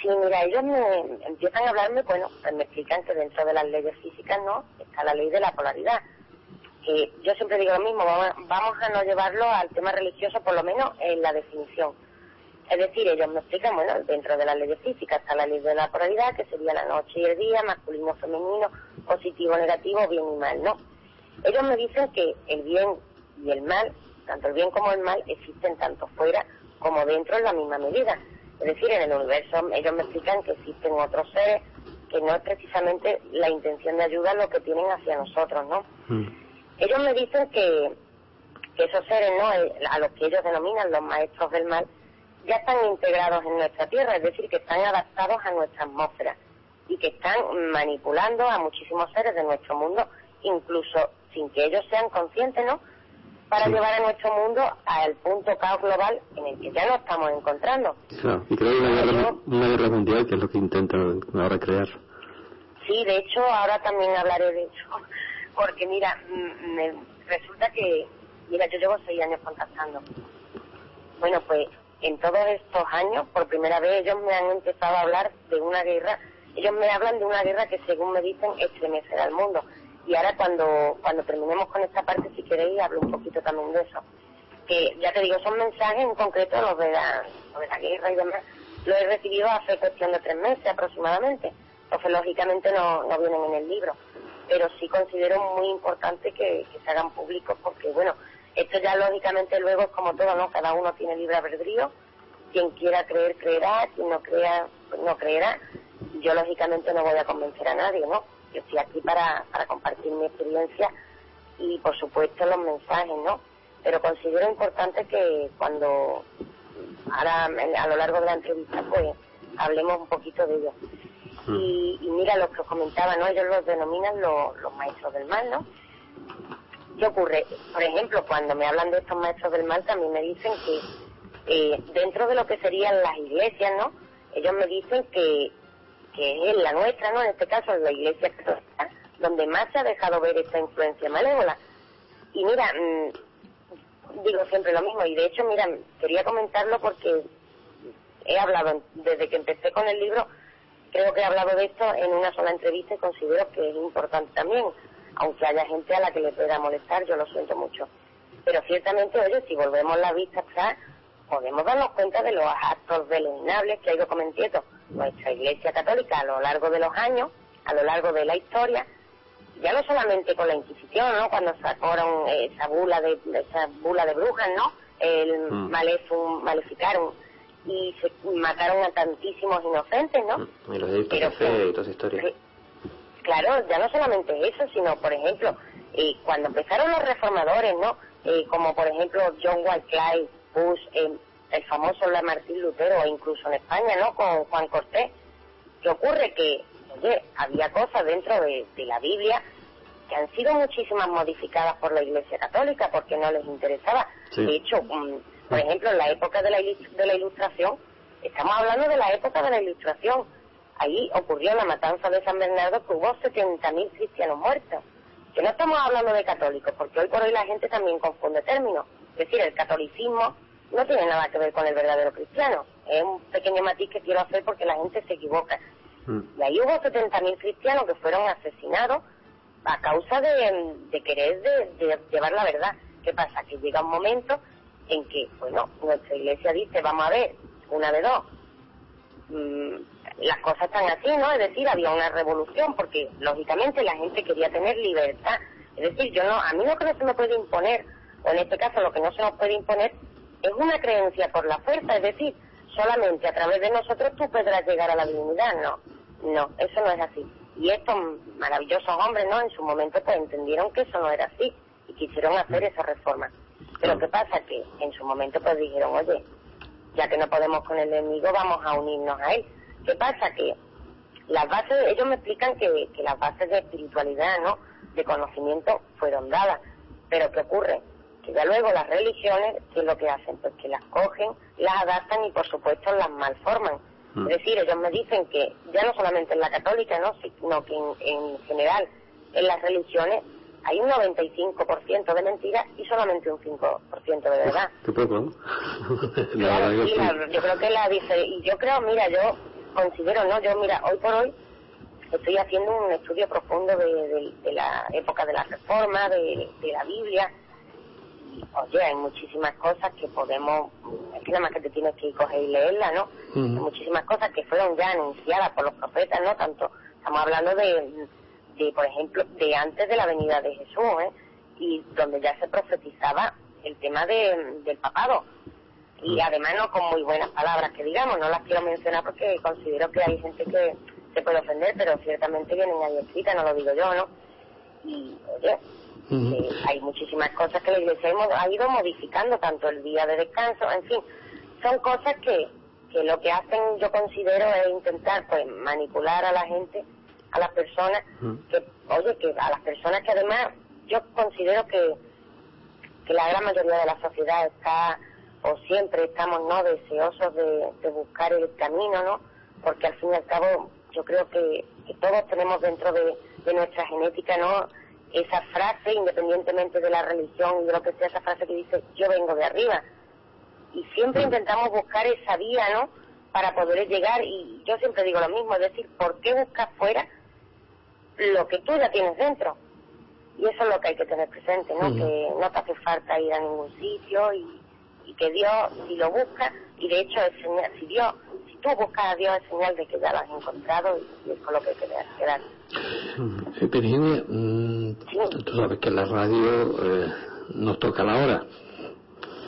sí, mira, ellos me empiezan a hablarme, bueno, pues me explican que dentro de las leyes físicas, ¿no? Está la ley de la polaridad. Que yo siempre digo lo mismo, vamos a no llevarlo al tema religioso, por lo menos en la definición. Es decir, ellos me explican, bueno, dentro de las leyes físicas está la ley de la polaridad, que sería la noche y el día, masculino, femenino, positivo, negativo, bien y mal, ¿no? Ellos me dicen que el bien y el mal, tanto el bien como el mal, existen tanto fuera como dentro en la misma medida. Es decir, en el universo ellos me explican que existen otros seres que no es precisamente la intención de ayuda lo que tienen hacia nosotros, ¿no? Mm. Ellos me dicen que, que esos seres, ¿no? A los que ellos denominan los maestros del mal, ya están integrados en nuestra Tierra, es decir, que están adaptados a nuestra atmósfera y que están manipulando a muchísimos seres de nuestro mundo, incluso sin que ellos sean conscientes, ¿no? Para Sí. llevar a nuestro mundo al punto caos global en el que ya nos estamos encontrando. Claro, y creo que una guerra, una guerra mundial, que es lo que intentan ahora crear. Sí, de hecho, ahora también hablaré de eso, porque mira, mm, me resulta que, mira, yo llevo seis años contactando. Bueno, pues en todos estos años, por primera vez, ellos me han empezado a hablar de una guerra, ellos me hablan de una guerra que, según me dicen, estremecerá al mundo. Y ahora, cuando, cuando terminemos con esta parte, si queréis, hablo un poquito también de eso. Que, ya te digo, son mensajes en concreto, los de la, los de la guerra y demás, los he recibido hace cuestión de tres meses aproximadamente. Entonces, lógicamente, no, no vienen en el libro. Pero sí considero muy importante que, que se hagan públicos porque, bueno, esto ya lógicamente luego es como todo, ¿no? Cada uno tiene libre albedrío. Quien quiera creer, creerá. Quien no crea, pues no creerá. Yo, lógicamente, no voy a convencer a nadie, ¿no? Yo estoy aquí para, para compartir mi experiencia y, por supuesto, los mensajes, ¿no? Pero considero importante que cuando, ahora a lo largo de la entrevista, pues hablemos un poquito de ello. Y, y mira lo que os comentaba, ¿no? Ellos los denominan lo- los maestros del mal, ¿no? ¿Qué ocurre? Por ejemplo, cuando me hablan de estos maestros del mal, también me dicen que eh, dentro de lo que serían las iglesias, ¿no? Ellos me dicen que, que es la nuestra, ¿no? En este caso, es la iglesia católica, donde más se ha dejado ver esta influencia malévola. Y mira, mm, digo siempre lo mismo, y de hecho, mira, quería comentarlo porque he hablado, desde que empecé con el libro, creo que he hablado de esto en una sola entrevista y considero que es importante también, aunque haya gente a la que le pueda molestar, yo lo siento mucho. Pero ciertamente, oye, si volvemos la vista atrás, podemos darnos cuenta de los actos deleznables que ha ido cometiendo nuestra Iglesia Católica a lo largo de los años, a lo largo de la historia, ya no solamente con la Inquisición, ¿no? Cuando sacaron esa bula de esa bula de brujas, ¿no? El Mm. malefum, maleficarum y se mataron a tantísimos inocentes, ¿no? Y los delitos de fe y toda esa historia. Claro, ya no solamente eso, sino, por ejemplo, eh, cuando empezaron los reformadores, ¿no? Eh, como por ejemplo John Wycliffe, Bush, eh, el famoso Martín Lutero, incluso en España, ¿no? Con Juan Cortés. ¿Qué ocurre? Que, oye, había cosas dentro de, de la Biblia que han sido muchísimas modificadas por la Iglesia Católica porque no les interesaba. Sí. De hecho, mm, por ejemplo, en la época de la, de la Ilustración, estamos hablando de la época de la Ilustración. Ahí ocurrió la matanza de San Bernardo que hubo 70.000 cristianos muertos. Que no estamos hablando de católicos, porque hoy por hoy la gente también confunde términos. Es decir, el catolicismo no tiene nada que ver con el verdadero cristiano. Es un pequeño matiz que quiero hacer porque la gente se equivoca. Mm. Y ahí hubo 70.000 cristianos que fueron asesinados a causa de, de querer de, de llevar la verdad. ¿Qué pasa? Que llega un momento en que, bueno, nuestra iglesia dice, vamos a ver, una de dos, mm, las cosas están así, ¿no? Es decir, había una revolución porque, lógicamente, la gente quería tener libertad. Es decir, yo no, a mí lo que no se me puede imponer, o en este caso lo que no se nos puede imponer, es una creencia por la fuerza, es decir, solamente a través de nosotros tú podrás llegar a la divinidad, no, no, eso no es así. Y estos maravillosos hombres, ¿no? En su momento pues entendieron que eso no era así y quisieron hacer esa reforma. Pero ¿qué pasa? Que en su momento pues dijeron, oye, ya que no podemos con el enemigo, vamos a unirnos a él. ¿Qué pasa? Que las bases, ellos me explican que, que las bases de espiritualidad, ¿no? De conocimiento fueron dadas. Pero ¿qué ocurre? Porque ya luego las religiones, ¿qué es lo que hacen? Pues que las cogen, las adaptan y por supuesto las malforman. Mm. Es decir, ellos me dicen que ya no solamente en la católica, ¿no? sino que en, en general en las religiones hay un 95% de mentiras y solamente un 5% de verdad. Qué poco, Claro, sí, sí. la- yo creo que la dice y yo creo, mira, yo considero, no, yo mira, hoy por hoy estoy haciendo un estudio profundo de, de- de la época de la Reforma, de, de la Biblia. Oye, hay muchísimas cosas que podemos, es que nada más que te tienes que ir coger y leerla, ¿no? Hay muchísimas cosas que fueron ya anunciadas por los profetas, ¿no? Tanto, estamos hablando de, de por ejemplo, de antes de la venida de Jesús, ¿eh? Y donde ya se profetizaba el tema de, del papado y además no con muy buenas palabras que digamos, no las quiero mencionar porque considero que hay gente que se puede ofender, pero ciertamente vienen ahí escritas, no lo digo yo, ¿no? Y oye, eh, hay muchísimas cosas que la iglesia ha ido modificando, tanto el día de descanso, en fin, son cosas que, que lo que hacen yo considero es intentar pues manipular a la gente, a las personas, que oye, que a las personas que además yo considero que que la gran mayoría de la sociedad está o siempre estamos no deseosos de, de buscar el camino no porque al fin y al cabo yo creo que, que todos tenemos dentro de, de nuestra genética no esa frase independientemente de la religión y de lo que sea esa frase que dice yo vengo de arriba. Y siempre intentamos buscar esa vía no para poder llegar. Y yo siempre digo lo mismo es decir por qué buscas fuera lo que tú ya tienes dentro y eso es lo que hay que tener presente, ¿no? Que no te hace falta ir a ningún sitio y, y que Dios, si lo buscas, y de hecho es señal, si Dios, si tú buscas a Dios es señal de que ya lo has encontrado y, y es con lo que hay que quedar. Virginia, mm, tú sabes que la radio eh, nos toca la hora.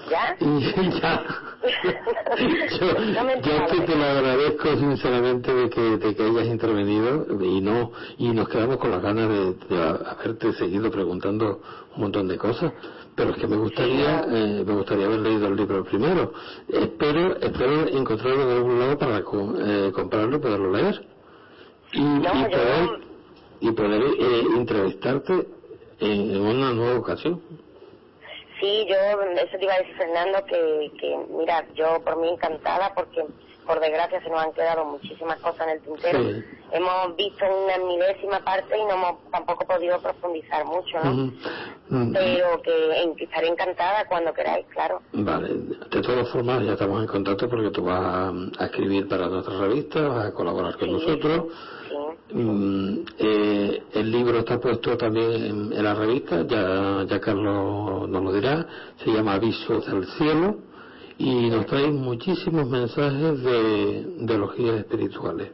¿Ya? Y ya. yo, yo que te lo agradezco sinceramente de que, de que hayas intervenido y no y nos quedamos con las ganas de, de haberte seguido preguntando un montón de cosas pero es que me gustaría eh, me gustaría haber leído el libro primero espero espero encontrarlo en algún lado para co- eh, comprarlo y poderlo leer y, y poder y poder eh, entrevistarte en, una nueva ocasión. Sí, yo, eso te iba a decir Fernando, que, que mira, yo por mí encantada porque por desgracia se nos han quedado muchísimas cosas en el tintero. Sí. Hemos visto una milésima parte y no hemos tampoco podido profundizar mucho, ¿no? Pero que, estaré encantada cuando queráis, claro. Vale, de todas formas ya estamos en contacto porque tú vas a, a escribir para nuestra revista, vas a colaborar con nosotros. Mm, eh, el libro está puesto también en, en la revista, ya, ya Carlos nos lo dirá, se llama Avisos del Cielo y nos trae muchísimos mensajes de, de los guías espirituales.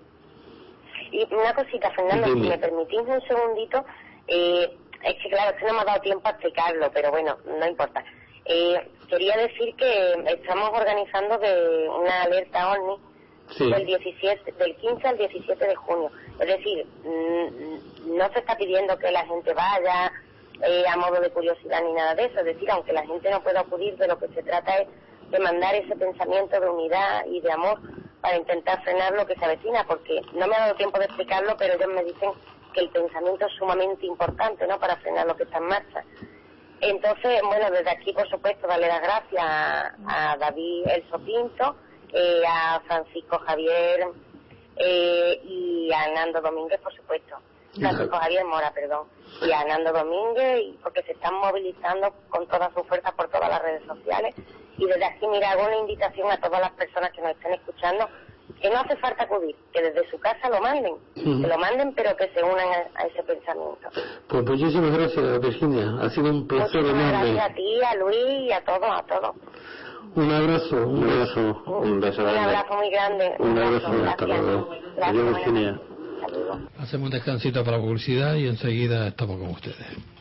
Y una cosita, Fernando, Dime. si me permitís un segundito, eh, es que claro, que no me ha dado tiempo a explicarlo, pero bueno, no importa. Eh, quería decir que estamos organizando de una alerta OVNI Sí. del 17, del 15 al 17 de junio. Es decir, mm, no se está pidiendo que la gente vaya eh, a modo de curiosidad ni nada de eso. Es decir, aunque la gente no pueda acudir, de lo que se trata es de mandar ese pensamiento de unidad y de amor para intentar frenar lo que se avecina, porque no me ha dado tiempo de explicarlo, pero ellos me dicen que el pensamiento es sumamente importante, ¿no?, para frenar lo que está en marcha. Entonces, bueno, desde aquí, por supuesto, darle las gracias a, a David Elso Pinto, eh, a Francisco Javier eh, y a Nando Domínguez, por supuesto. Francisco Javier Mora, perdón. Y a Nando Domínguez, y porque se están movilizando con toda su fuerza por todas las redes sociales. Y desde aquí, mira, hago una invitación a todas las personas que nos estén escuchando, que no hace falta acudir, que desde su casa lo manden, que lo manden, pero que se unan a, a ese pensamiento. Pues muchísimas gracias Virginia, ha sido un placer Muchísimas enorme. gracias a ti, a Luis y a todos, a todos. Un abrazo, un abrazo, un beso Un abrazo muy grande. Un abrazo, gracias. hasta luego. Gracias, Adiós, Virginia. Hacemos un descansito para publicidad y enseguida estamos con ustedes.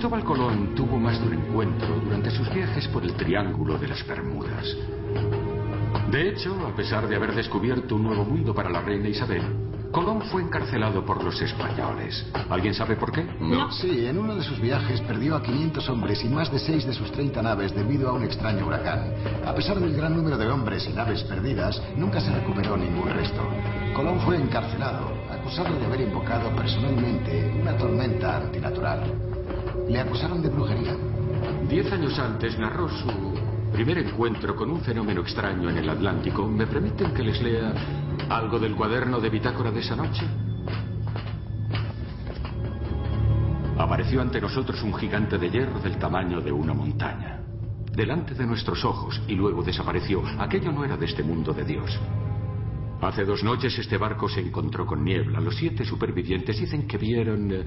Cristóbal Colón tuvo más de un encuentro durante sus viajes por el Triángulo de las Bermudas. De hecho, a pesar de haber descubierto un nuevo mundo para la reina Isabel, Colón fue encarcelado por los españoles. ¿Alguien sabe por qué? Sí, en uno de sus viajes perdió a 500 hombres y más de 6 de sus 30 naves debido a un extraño huracán. A pesar del gran número de hombres y naves perdidas, nunca se recuperó ningún resto. Colón fue encarcelado, acusado de haber invocado personalmente una tormenta antinatural. Le acusaron de brujería. Diez años antes narró su primer encuentro con un fenómeno extraño en el Atlántico. ¿Me permiten que les lea algo del cuaderno de bitácora de esa noche? Apareció ante nosotros un gigante de hierro del tamaño de una montaña. Delante de nuestros ojos y luego desapareció. Aquello no era de este mundo de Dios. Hace dos noches este barco se encontró con niebla. Los siete supervivientes dicen que vieron eh,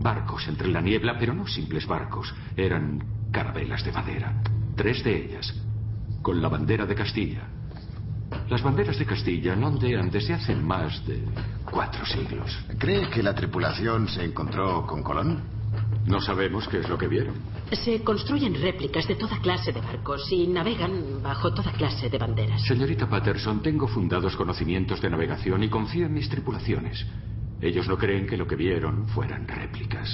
barcos entre la niebla, pero no simples barcos. Eran carabelas de madera. Tres de ellas, con la bandera de Castilla. Las banderas de Castilla no ondean desde hace más de cuatro siglos. ¿Cree que la tripulación se encontró con Colón? No sabemos qué es lo que vieron. Se construyen réplicas de toda clase de barcos y navegan bajo toda clase de banderas. Señorita Patterson, tengo fundados conocimientos de navegación y confío en mis tripulaciones. Ellos no creen que lo que vieron fueran réplicas.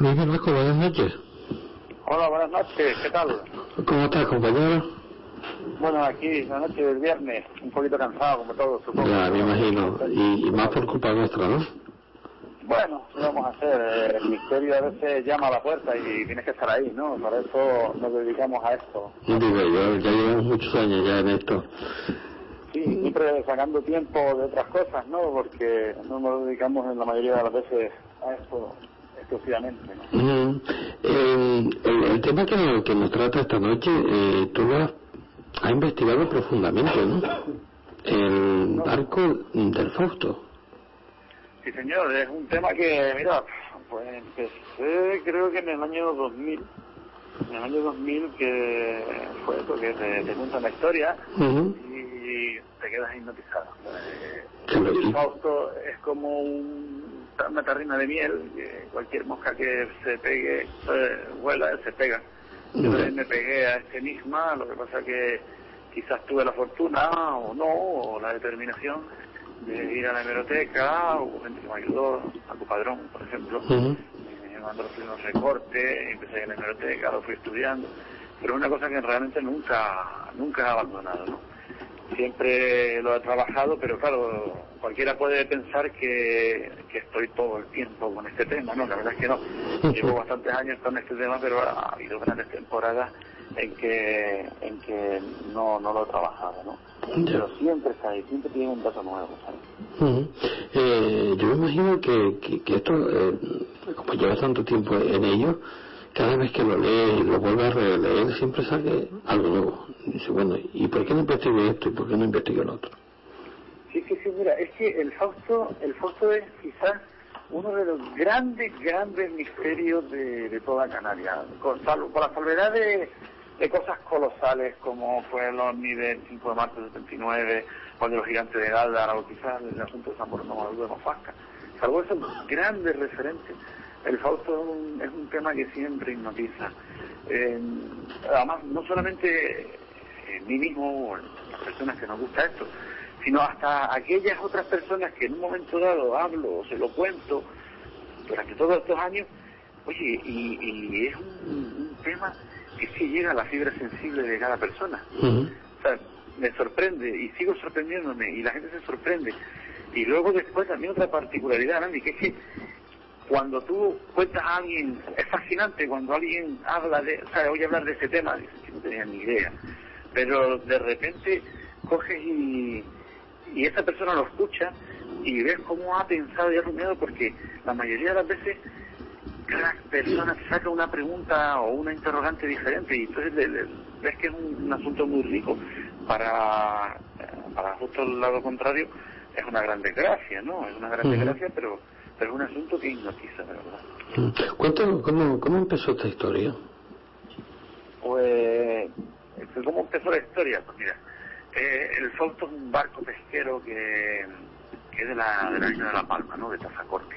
Luis Velasco, buenas noches. Hola, buenas noches, ¿qué tal? ¿Cómo estás, compañero? Bueno, aquí, la noche del viernes, un poquito cansado, como todos, supongo. Ya, me imagino. Y, y más por culpa nuestra, ¿no? Bueno, ¿qué vamos a hacer? El misterio a veces llama a la puerta y tienes que estar ahí, ¿no? Por eso nos dedicamos a esto. Digo, yo, ya llevamos muchos años ya en esto. Sí, siempre sacando tiempo de otras cosas, ¿no? Porque no nos dedicamos en la mayoría de las veces a esto exclusivamente, ¿no? Mm, eh, el, el tema que, nos- que nos trata esta noche, eh, tú lo has, has investigado profundamente, ¿no? El barco del Fausto. Sí, señor, es un tema que, mira, pues empecé creo que en el año 2000, en el año 2000 que fue eso, que te, te cuentan la historia y te quedas hipnotizado. Eh, Fausto es como un- una tarrina de miel, que cualquier mosca que se pegue, eh, vuela, se pega. Yo me pegué a este enigma, lo que pasa que quizás tuve la fortuna o no, o la determinación de ir a la hemeroteca, hubo gente que me ayudó, a Padrón, por ejemplo, mandó los primeros recortes, empecé en la hemeroteca, lo fui estudiando, pero una cosa que realmente nunca, nunca he abandonado, ¿no? Siempre lo he trabajado, pero claro, cualquiera puede pensar que, que estoy todo el tiempo con este tema, ¿no? La verdad es que no. Llevo bastantes años con este tema, pero ha habido grandes temporadas en que en que no, no lo he trabajado, ¿no? Pero siempre está ahí, siempre tiene un dato nuevo, ¿sabes? Ujú. Eh, yo me imagino que, que, que esto, eh, como lleva tanto tiempo en ello, cada vez que lo lee y lo vuelve a releer, siempre sale algo nuevo. Dice, bueno, ¿y por qué no investigué esto y por qué no investigué lo otro? Sí, sí, sí, mira, es que el Fausto, el Fausto es quizás uno de los grandes, grandes misterios de, de toda Canarias, con, por la salvedad de, de cosas colosales como fue el OVNI del 5 de marzo del 79, o de los gigantes de Gáldara, o quizás el asunto de San Borondón de Mofasca. Salvo esos grandes referentes, el Fausto es un, es un tema que siempre hipnotiza. Eh, además, no solamente en mí mismo o en las personas que nos gusta esto, sino hasta aquellas otras personas que en un momento dado hablo o se lo cuento durante todos estos años, oye, y, y es un, un tema que sí llega a la fibra sensible de cada persona. O sea, me sorprende y sigo sorprendiéndome y la gente se sorprende. Y luego después también otra particularidad, Andy, que es que cuando tú cuentas a alguien, es fascinante cuando alguien habla de, o sea, oye hablar de ese tema, dices que no tenía ni idea. Pero de repente coges y, y esa persona lo escucha y ves cómo ha pensado y ha rumiado porque la mayoría de las veces cada persona saca una pregunta o una interrogante diferente y entonces le- ves que es un, un asunto muy rico para, eh, para justo el lado contrario es una gran desgracia, ¿no? Es una gran Ujú. desgracia, pero, pero es un asunto que hipnotiza, de verdad. Mm. Cuéntanos, ¿cómo, ¿cómo empezó esta historia? Pues, ¿cómo empezó la historia? Pues mira, eh, el Fausto es un barco pesquero que, que es de la, de la isla de La Palma, ¿no? De Tazacorte.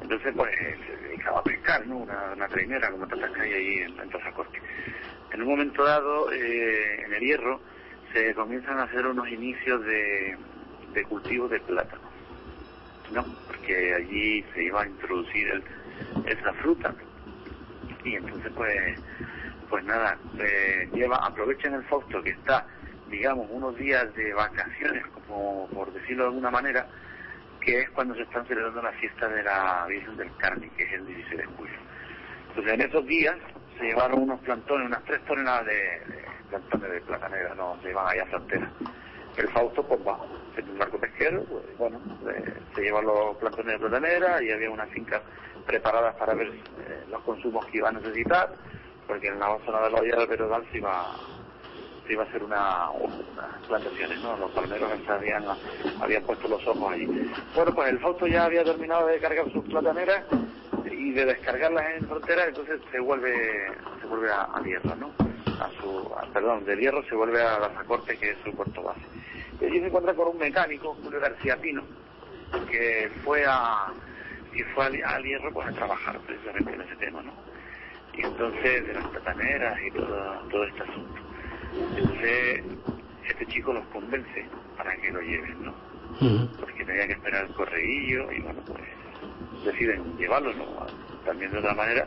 Entonces, pues, se dedicaba a pescar, ¿no? Una, una trainera como tantas que hay ahí en, en Tazacorte. En un momento dado, eh, en el hierro, se comienzan a hacer unos inicios de, de cultivo de plátano, ¿no? Porque allí se iba a introducir el, esa fruta. Y entonces, pues, pues nada, eh, lleva, aprovechan el Fausto que está, digamos, unos días de vacaciones, como por decirlo de alguna manera, que es cuando se están celebrando la fiesta de la Virgen del Carmen, que es el 16 de julio. Entonces, en esos días se llevaron unos plantones, unas tres toneladas de, de plantones de platanera, no, se iban allá a frontera. El Fausto, pues va, en un barco pesquero, pues bueno, eh, se llevan los plantones de platanera y había unas fincas preparadas para ver eh, los consumos que iba a necesitar, porque en la zona de la olla del Perodal se iba, iba a hacer una, unas plantaciones, ¿no? Los palmeros se habían, habían puesto los ojos allí. Bueno, pues el Fausto ya había terminado de cargar sus plataneras y de descargarlas en frontera, entonces se vuelve, se vuelve a, a Hierro, ¿no? A su, a- perdón, del Hierro se vuelve a la Zacorte, que es su puerto base. Y allí se encuentra con un mecánico, Julio García Pino, que fue a, que fue al, al Hierro pues a trabajar precisamente en ese tema, ¿no? Y entonces de las plataneras y todo, todo este asunto. Entonces, este chico los convence para que lo lleven, ¿no? Porque tenía que esperar el correillo y bueno, pues deciden llevarlo, ¿no? También de otra manera,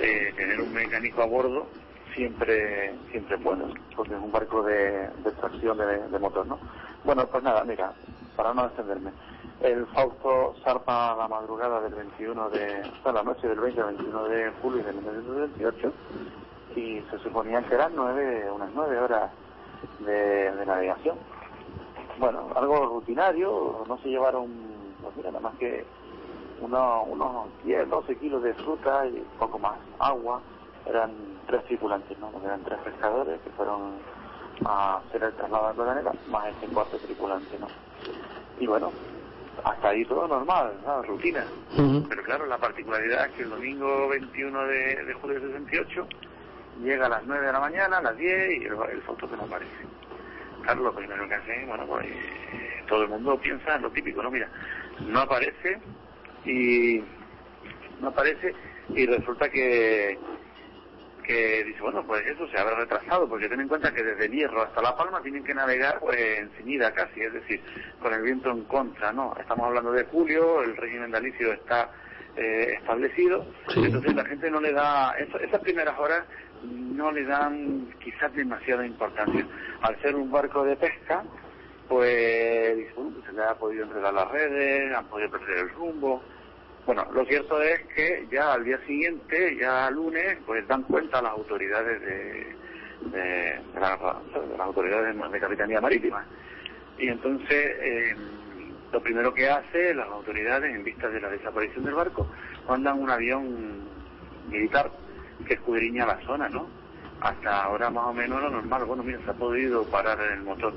eh, tener un mecánico a bordo siempre siempre bueno, porque es un barco de, de tracción de, motor, ¿no? Bueno, pues nada, mira, para no extenderme, el Fausto zarpa la madrugada del 21 de, o sea, la noche del 20 al 21 de julio de 1928 y se suponía que eran nueve, unas nueve horas de, de navegación. Bueno, algo rutinario, no se llevaron, pues mira, nada más que unos, unos 10, 12 kilos de fruta y poco más agua. Eran tres tripulantes, ¿no? Eran tres pescadores que fueron a hacer el traslado de planeta, más este cuarto tripulante, ¿no? Y bueno, hasta ahí todo normal, ¿no? rutina. Pero claro, la particularidad es que el domingo 21 de, de julio de 68 llega a las 9 de la mañana, a las 10 y el, el foto que no aparece. Claro, lo primero que hace, bueno, pues eh, todo el mundo piensa en lo típico, ¿no? Mira, no aparece y no aparece y resulta que que dice, bueno, pues eso se habrá retrasado, porque ten en cuenta que desde Hierro hasta La Palma tienen que navegar pues enseguida casi, es decir, con el viento en contra, ¿no? Estamos hablando de julio, el régimen dalicio está eh, establecido, entonces la gente no le da, eso- esas primeras horas no le dan quizás demasiada importancia. Al ser un barco de pesca, pues, dice, bueno, pues se le ha podido enredar las redes, han podido perder el rumbo, bueno, lo cierto es que ya al día siguiente, ya lunes, pues dan cuenta las autoridades de, de, la- de las autoridades de Capitanía Marítima. Y entonces, eh, lo primero que hace las autoridades, en vista de la desaparición del barco, mandan un avión militar que escudriña la zona, ¿no? Hasta ahora más o menos lo normal. Bueno, mira, se ha podido parar el motor.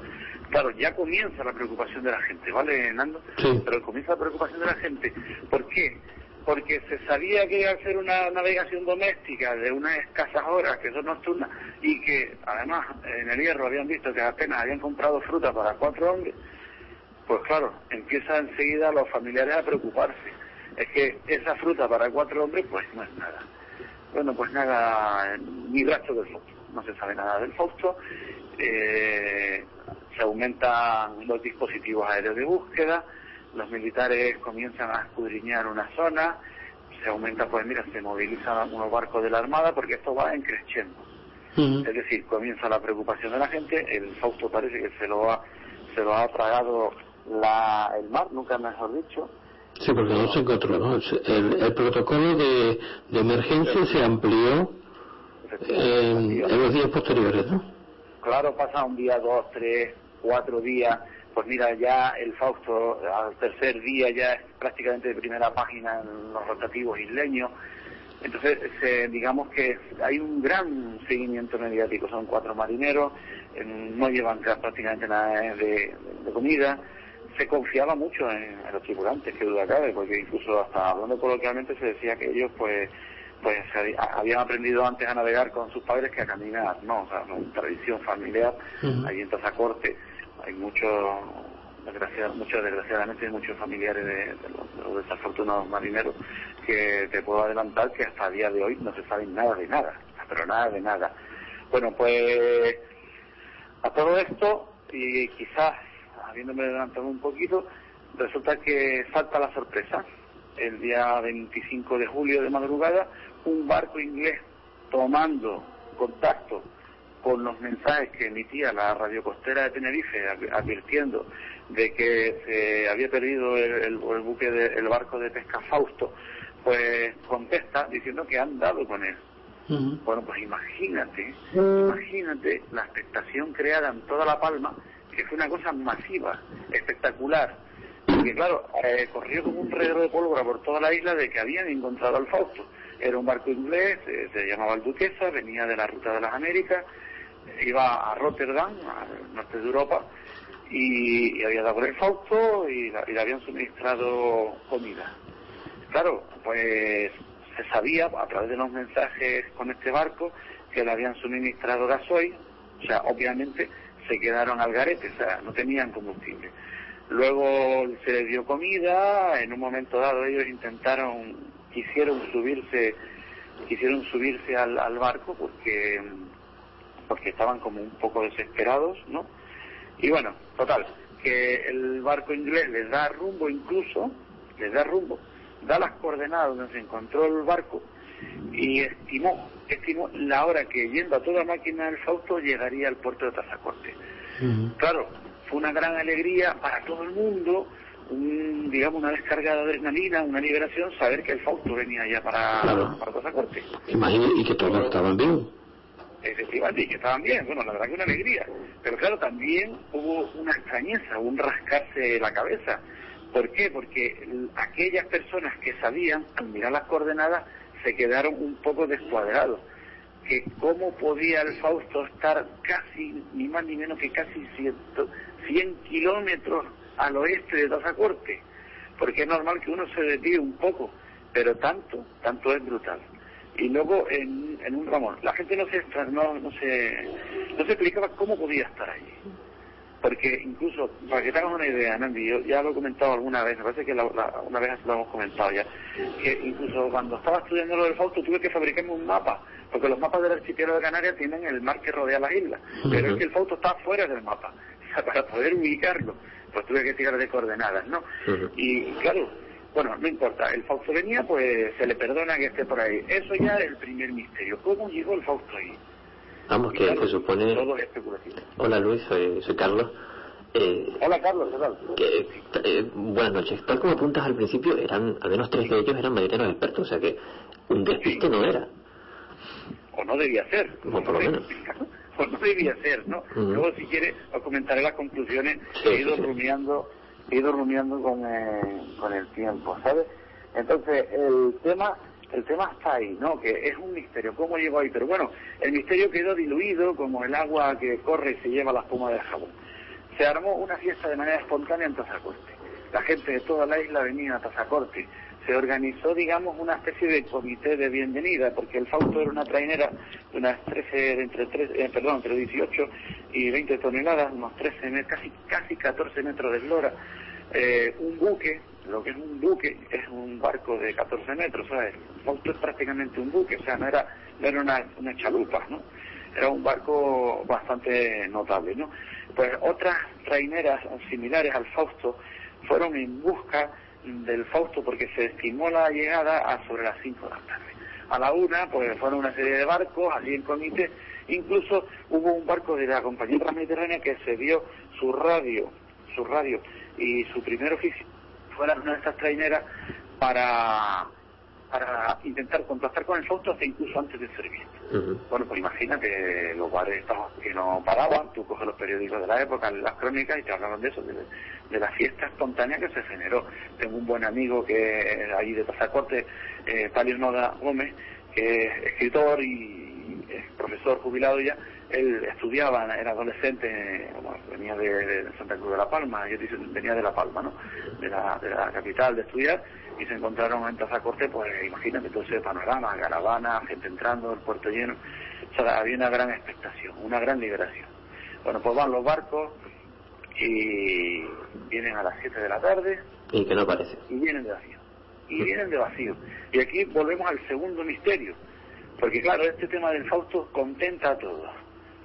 Claro, ya comienza la preocupación de la gente, ¿vale, Nando? Pero comienza la preocupación de la gente. ¿Por qué? Porque se sabía que iba a ser una navegación doméstica de unas escasas horas, que son nocturnas, y que además en el hierro habían visto que apenas habían comprado fruta para cuatro hombres, pues claro, empiezan enseguida los familiares a preocuparse. Es que esa fruta para cuatro hombres, pues no es nada. Bueno, pues nada, ni rastro del Fausto. No se sabe nada del Fausto. Eh, se aumentan los dispositivos aéreos de búsqueda. Los militares comienzan a escudriñar una zona. Se aumenta, pues mira, se movilizan unos barcos de la Armada porque esto va en creciendo. Es decir, comienza la preocupación de la gente. El Fausto parece que se lo ha, se lo ha tragado la, el mar, nunca mejor dicho. Sí, porque no se encontró, ¿no? El, el protocolo de, de emergencia se amplió en, en los días posteriores, ¿no? Claro, pasa un día, dos, tres, cuatro días. Pues mira, ya el Fausto al tercer día ya es prácticamente de primera página en los rotativos isleños. Entonces, se- digamos que hay un gran seguimiento mediático. Son cuatro marineros, eh, no llevan ca- prácticamente nada de, de comida. Se confiaba mucho en, en los tripulantes, que duda cabe, porque incluso hasta hablando coloquialmente se decía que ellos, pues, pues habían aprendido antes a navegar con sus padres que a caminar, ¿no? O sea, una tradición familiar. Ujú. Ahí en Tazacorte hay muchos desgraciad, muchos desgraciadamente muchos familiares de, los, de los desafortunados marineros que te puedo adelantar que hasta el día de hoy no se sabe nada de nada, pero nada de nada. Bueno, pues a todo esto, y quizás habiéndome adelantado un poquito, resulta que salta la sorpresa. El día 25 de julio de madrugada, un barco inglés tomando contacto con los mensajes que emitía la radio costera de Tenerife adv- advirtiendo de que se había perdido el, el- el buque de- el barco de pesca Fausto pues contesta diciendo que han dado con él. Bueno pues imagínate imagínate la expectación creada en toda la palma que fue una cosa masiva espectacular. Porque claro eh, corrió como un reguero de pólvora por toda la isla de que habían encontrado al Fausto. Era un barco inglés eh, se llamaba el Duquesa venía de la ruta de las Américas iba a Rotterdam, al norte de Europa, y, había dado el Fausto y, y le habían suministrado comida. Claro, pues se sabía a través de los mensajes con este barco que le habían suministrado gasoil, o sea, obviamente se quedaron al garete, o sea, no tenían combustible. Luego se les dio comida, en un momento dado ellos intentaron, quisieron subirse, quisieron subirse al barco porque porque estaban como un poco desesperados, ¿no? Y bueno, total, que el barco inglés les da rumbo incluso, les da rumbo, da las coordenadas donde se encontró el barco y estimó, estimó la hora que yendo a toda máquina el Fausto llegaría al puerto de Tazacorte. Claro, fue una gran alegría para todo el mundo, un, digamos una descarga de adrenalina, una liberación, saber que el Fausto venía ya para, Claro. para Tazacorte. Imagínate, y que todos estaban vivos. Efectivamente, y que estaban bien, bueno, la verdad que una alegría. Pero claro, también hubo una extrañeza, un rascarse la cabeza. ¿Por qué? Porque aquellas personas que sabían, al mirar las coordenadas, se quedaron un poco descuadrados. Que cómo podía el Fausto estar casi, ni más ni menos que casi ciento- 100 kilómetros al oeste de Tazacorte. Porque es normal que uno se desvíe un poco, pero tanto, tanto es brutal y luego en, en un ramón. La gente no se, no, no se no se explicaba cómo podía estar allí. Porque incluso, para que te hagas una idea, Nandi, yo ya lo he comentado alguna vez, me parece que la- la- una vez lo hemos comentado ya, que incluso cuando estaba estudiando lo del Fausto tuve que fabricarme un mapa, porque los mapas del archipiélago de Canarias tienen el mar que rodea las islas, pero es que el Fausto está fuera del mapa, o sea, para poder ubicarlo, pues tuve que tirar de coordenadas, ¿no? Y claro, bueno, no importa, el Fausto venía, pues se le perdona que esté por ahí. Eso ya es el primer misterio. ¿Cómo llegó el Fausto ahí? Vamos, que se supone... Todo es especulativo. Hola Luis, soy, soy Carlos. Eh, Hola Carlos, ¿qué tal? que, eh, buenas noches. Tal como apuntas al principio, eran al menos tres de ellos eran marineros expertos, o sea que un despiste no era. O no debía ser. O por lo menos. O no debía ser, ¿no? Luego, si quiere, os comentaré las conclusiones Sí, que he ido sí. rumiando, he ido rumiando con, eh, con el tiempo, ¿sabes? Entonces, el tema el tema está ahí, ¿no? Que es un misterio, ¿cómo llegó ahí? Pero bueno, el misterio quedó diluido como el agua que corre y se lleva la espuma del jabón. Se armó una fiesta de manera espontánea en Tazacorte. La gente de toda la isla venía a Tazacorte. Se organizó, digamos, una especie de comité de bienvenida, porque el Fausto era una trainera de unas 13, de entre, 13, eh, perdón, entre 18 y 20 toneladas, unos 13, me- casi, casi 14 metros de eslora. Eh, un buque, lo que es un buque, es un barco de 14 metros, ¿sabes? El Fausto es prácticamente un buque, o sea, no era, no era una, una chalupa, ¿no? Era un barco bastante notable, ¿no? Pues otras traineras similares al Fausto fueron en busca del Fausto porque se estimó la llegada a sobre las 5 de la tarde. A la una, pues fueron una serie de barcos, allí en comité, incluso hubo un barco de la compañía transmediterránea que se dio su radio, su radio y su primer oficio de estas traineras para para intentar contactar con el Fausto hasta incluso antes del servicio. Bueno, pues imagínate los bares estos que no paraban, tú coges los periódicos de la época, las crónicas y te hablaban de eso, de, de la fiesta espontánea que se generó. Tengo un buen amigo que allí de Pasacorte, eh, Palio Noda Gómez, que es escritor y es profesor jubilado ya, él estudiaba, era adolescente, bueno, venía de, de Santa Cruz de la Palma, yo dicen, venía de La Palma, ¿no? De la, de la capital de estudiar, y se encontraron en Tazacorte, pues imagínate todo ese panorama, caravana, gente entrando, el puerto lleno, o sea, había una gran expectación, una gran liberación. Bueno, pues van los barcos y vienen a las 7 de la tarde Y que no aparece. y vienen de vacío. Y vienen de vacío. Y aquí volvemos al segundo misterio. Porque claro, este tema del Fausto contenta a todos.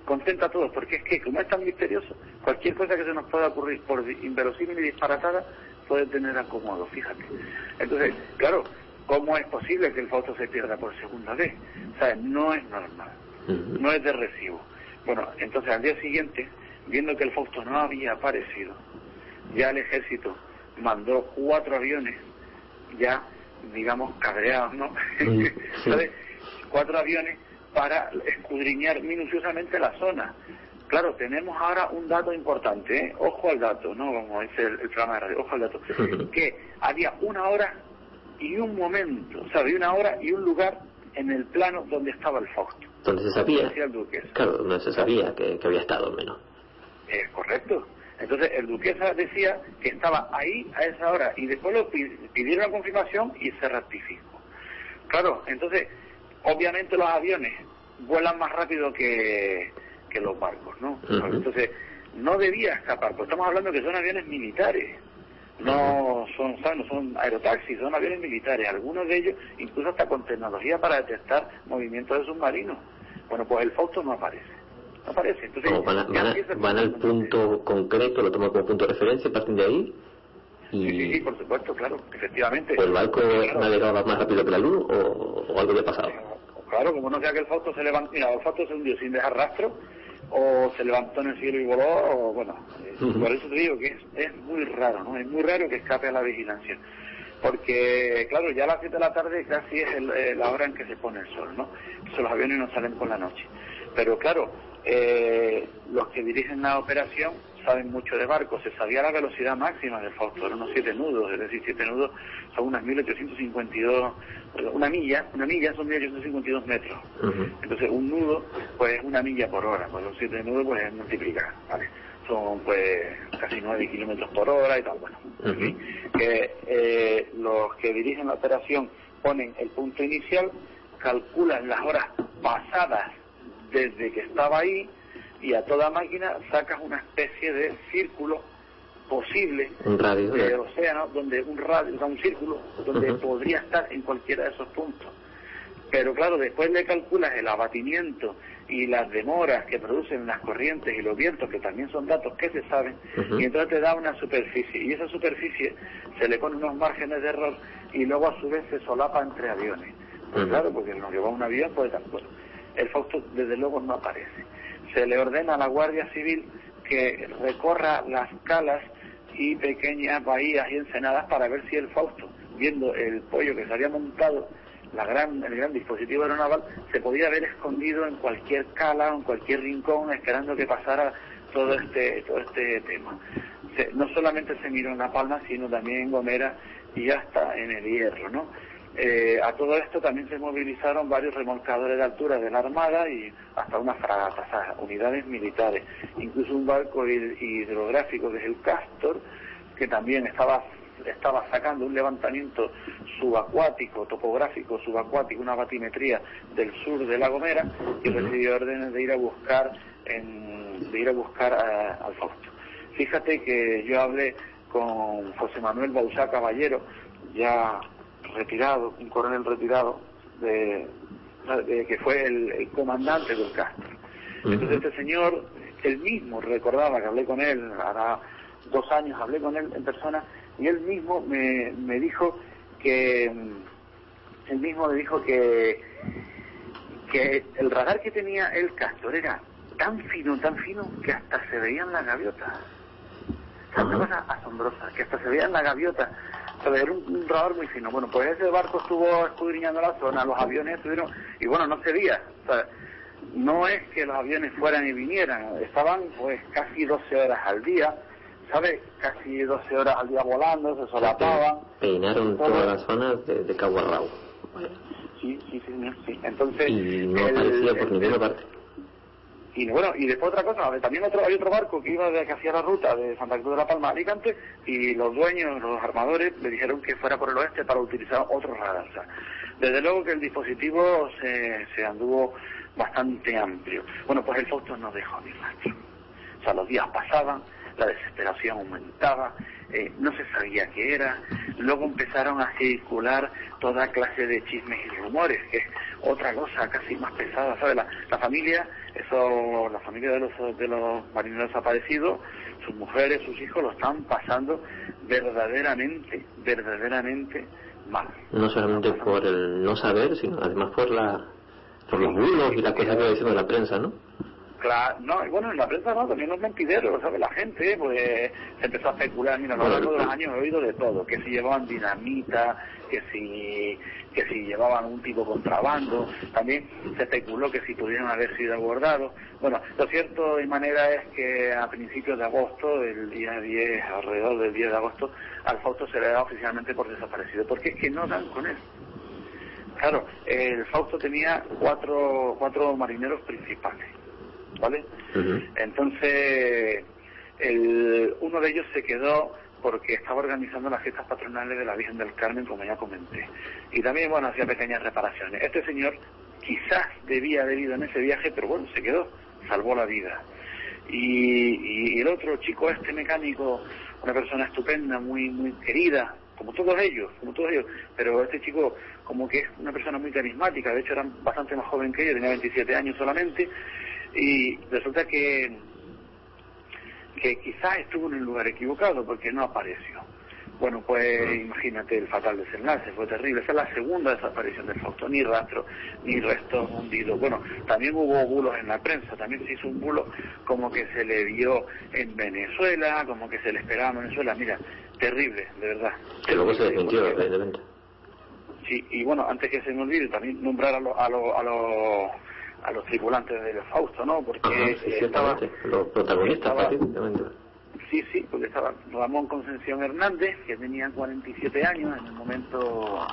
Contenta a todos, porque es que como es tan misterioso, cualquier cosa que se nos pueda ocurrir por inverosímil y disparatada puede tener acomodo, fíjate. Entonces, claro, ¿cómo es posible que el Fausto se pierda por segunda vez? O sea, no es normal, no es de recibo. Bueno, entonces al día siguiente, viendo que el Fausto no había aparecido, ya el ejército mandó cuatro aviones ya, digamos, cabreados, ¿no? ¿Sabes? Cuatro aviones para escudriñar minuciosamente la zona. Claro, tenemos ahora un dato importante, ¿eh? ojo al dato, ¿no? Como dice el, el programa de radio, ojo al dato, que había una hora y un momento, o sea, había una hora y un lugar en el plano donde estaba el Fausto. Donde se sabía, Decía el Duques. claro, donde se sabía que, que había estado al menos. Es correcto. Entonces el duquesa decía que estaba ahí a esa hora y después lo pi- pidieron la confirmación y se ratificó. Claro, entonces obviamente los aviones vuelan más rápido que, que los barcos, ¿no? Entonces no debía escapar, pues estamos hablando que son aviones militares. No son, no son aerotaxis, son aviones militares, algunos de ellos incluso hasta con tecnología para detectar movimientos de submarinos. Bueno, pues el Fausto no aparece. No aparece. Entonces, van, a- ya van a- empieza el van al punto concreto, lo toman como punto de referencia, parten de ahí. Sí, sí, Y sí, por supuesto, claro, efectivamente. ¿O el barco Claro, navegaba más rápido que la luz o, o algo le pasaba? Claro, como no sea que el Fausto se levantó, mira, el Fausto se hundió sin dejar rastro, o se levantó en el cielo y voló, o bueno, eh, por eso te digo que es, es muy raro, ¿no? Es muy raro que escape a la vigilancia. Porque, claro, ya a las 7 de la tarde casi es el- eh, la hora en que se pone el sol, ¿no? Entonces los aviones no salen por la noche. Pero claro, eh, los que dirigen la operación saben mucho de barcos. Se sabía la velocidad máxima del Fausto, eran unos 7 nudos, es decir, 7 nudos son unas 1852, una milla, una milla son 1852 metros. Entonces un nudo, pues es una milla por hora, pues los 7 nudos pues es multiplicar, ¿vale? Son pues casi 9 kilómetros por hora y tal, bueno. que eh, los que dirigen la operación ponen el punto inicial, calculan las horas pasadas desde que estaba ahí y a toda máquina sacas una especie de círculo posible Un radio. del océano donde un radio, o sea, un círculo donde podría estar en cualquiera de esos puntos. Pero claro, después le calculas el abatimiento y las demoras que producen las corrientes y los vientos, que también son datos que se saben, Ujú. y entonces te da una superficie. Y esa superficie se le pone unos márgenes de error y luego a su vez se solapa entre aviones. Pues claro, porque nos lleva un avión, pues bueno. El Fausto desde luego no aparece. Se le ordena a la Guardia Civil que recorra las calas y pequeñas bahías y ensenadas para ver si el Fausto, viendo el pollo que se había montado, la gran, el gran dispositivo aeronaval, se podía haber escondido en cualquier cala o en cualquier rincón esperando que pasara todo este, todo este tema. Se- no solamente se miró en La Palma, sino también en Gomera y hasta en el Hierro, ¿no? Eh, a todo esto también se movilizaron varios remolcadores de altura de la Armada y hasta unas fragatas, o sea, unidades militares, incluso un barco hid- hidrográfico que es el Castor, que también estaba estaba sacando un levantamiento subacuático, topográfico subacuático, una batimetría del sur de La Gomera y recibió órdenes de ir a buscar en- de ir a buscar a- al Fausto. Fíjate que yo hablé con José Manuel Bausá Caballero, ya retirado, un coronel retirado, de, de- que fue el, el comandante del Castro. Entonces este señor, él mismo recordaba que hablé con él, hará dos años hablé con él en persona, y él mismo me, me dijo que, él mismo me dijo que, que el radar que tenía el Castor era tan fino, tan fino, que hasta se veían las gaviotas. O sea, una cosa asombrosa, que hasta se veían las gaviotas. Era un, un radar muy fino. Bueno, pues ese barco estuvo escudriñando la zona, los aviones estuvieron, y bueno, no se veía. No es que los aviones fueran y vinieran, estaban pues casi 12 horas al día, ¿sabes? Casi 12 horas al día volando, se solapaban. Peinaron Todo- toda la zona de, de Rabo. Sí, sí, señor, sí. Entonces, Y no el- aparecía por el- ninguna parte. Y bueno, y después otra cosa, también otro, hay otro barco que iba de que hacía la ruta de Santa Cruz de la Palma a Alicante y los dueños, los armadores, le dijeron que fuera por el oeste para utilizar otro radar. Desde luego que el dispositivo se, se anduvo bastante amplio. Bueno, pues el Fausto no dejó ni rastro. O sea, los días pasaban, la desesperación aumentaba, eh, no se sabía qué era, luego empezaron a circular toda clase de chismes y rumores, que es otra cosa casi más pesada, ¿sabes? La, la familia, eso, la familia de los, de los marineros desaparecidos, sus mujeres, sus hijos lo están pasando verdaderamente, verdaderamente mal. No solamente por el no saber, sino además por la por los bulos y la cosa que va diciendo la prensa, ¿no? Claro, no, bueno, en la prensa no, también los mentideros, ¿sabes? La gente, pues, se empezó a especular, mira, a lo largo de los años he oído de todo, que si llevaban dinamita, que si, que si llevaban un tipo contrabando, también se especuló que si pudieran haber sido abordados. Bueno, lo cierto y manera es que a principios de agosto, el día 10, alrededor del 10 de agosto, al Fausto se le da oficialmente por desaparecido, porque es que no dan con él. Claro, el Fausto tenía cuatro, cuatro marineros principales, ¿vale? Entonces, el, uno de ellos se quedó porque estaba organizando las fiestas patronales de la Virgen del Carmen, como ya comenté. Y también, bueno, hacía pequeñas reparaciones. Este señor quizás debía haber ido en ese viaje, pero bueno, se quedó, salvó la vida. Y, y el otro chico, este mecánico, una persona estupenda, muy, muy querida, como todos ellos, como todos ellos, pero este chico como que es una persona muy carismática, de hecho era bastante más joven que yo, tenía 27 años solamente, y resulta que, que quizás estuvo en el lugar equivocado porque no apareció. Bueno, pues imagínate el fatal desenlace, fue terrible. Esa es la segunda desaparición del Fausto, ni rastro, ni restos hundidos. Bueno, también hubo bulos en la prensa, también se hizo un bulo como que se le vio en Venezuela, como que se le esperaba en Venezuela. Mira, terrible, de verdad. Que luego se desmintió, evidentemente. Sí, y bueno, antes que se me olvide, también nombrar a los a los a los a los tripulantes del Fausto, ¿no? Porque Ajá, sí, estaba. Los protagonistas, prácticamente. Sí, sí, porque estaba Ramón Concepción Hernández, que tenía 47 años en el momento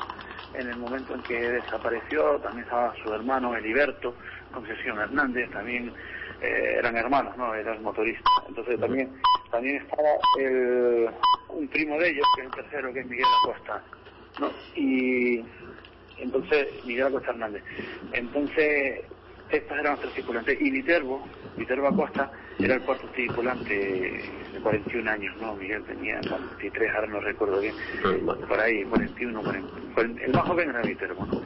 en el momento en que desapareció, también estaba su hermano Heriberto Concepción Hernández, también eh, eran hermanos, ¿no? Eran motoristas. Entonces también también estaba el, un primo de ellos, que es el tercero, que es Miguel Acosta, ¿no? Y entonces, Miguel Acosta Hernández. Entonces, estos eran los tres tripulantes. Y Viterbo, Viterbo Acosta, era el cuarto tripulante de 41 años, ¿no? Miguel tenía 23, ahora no recuerdo bien. Por ahí, 41, 40. cuarenta- El más joven era Viterbo, ¿no?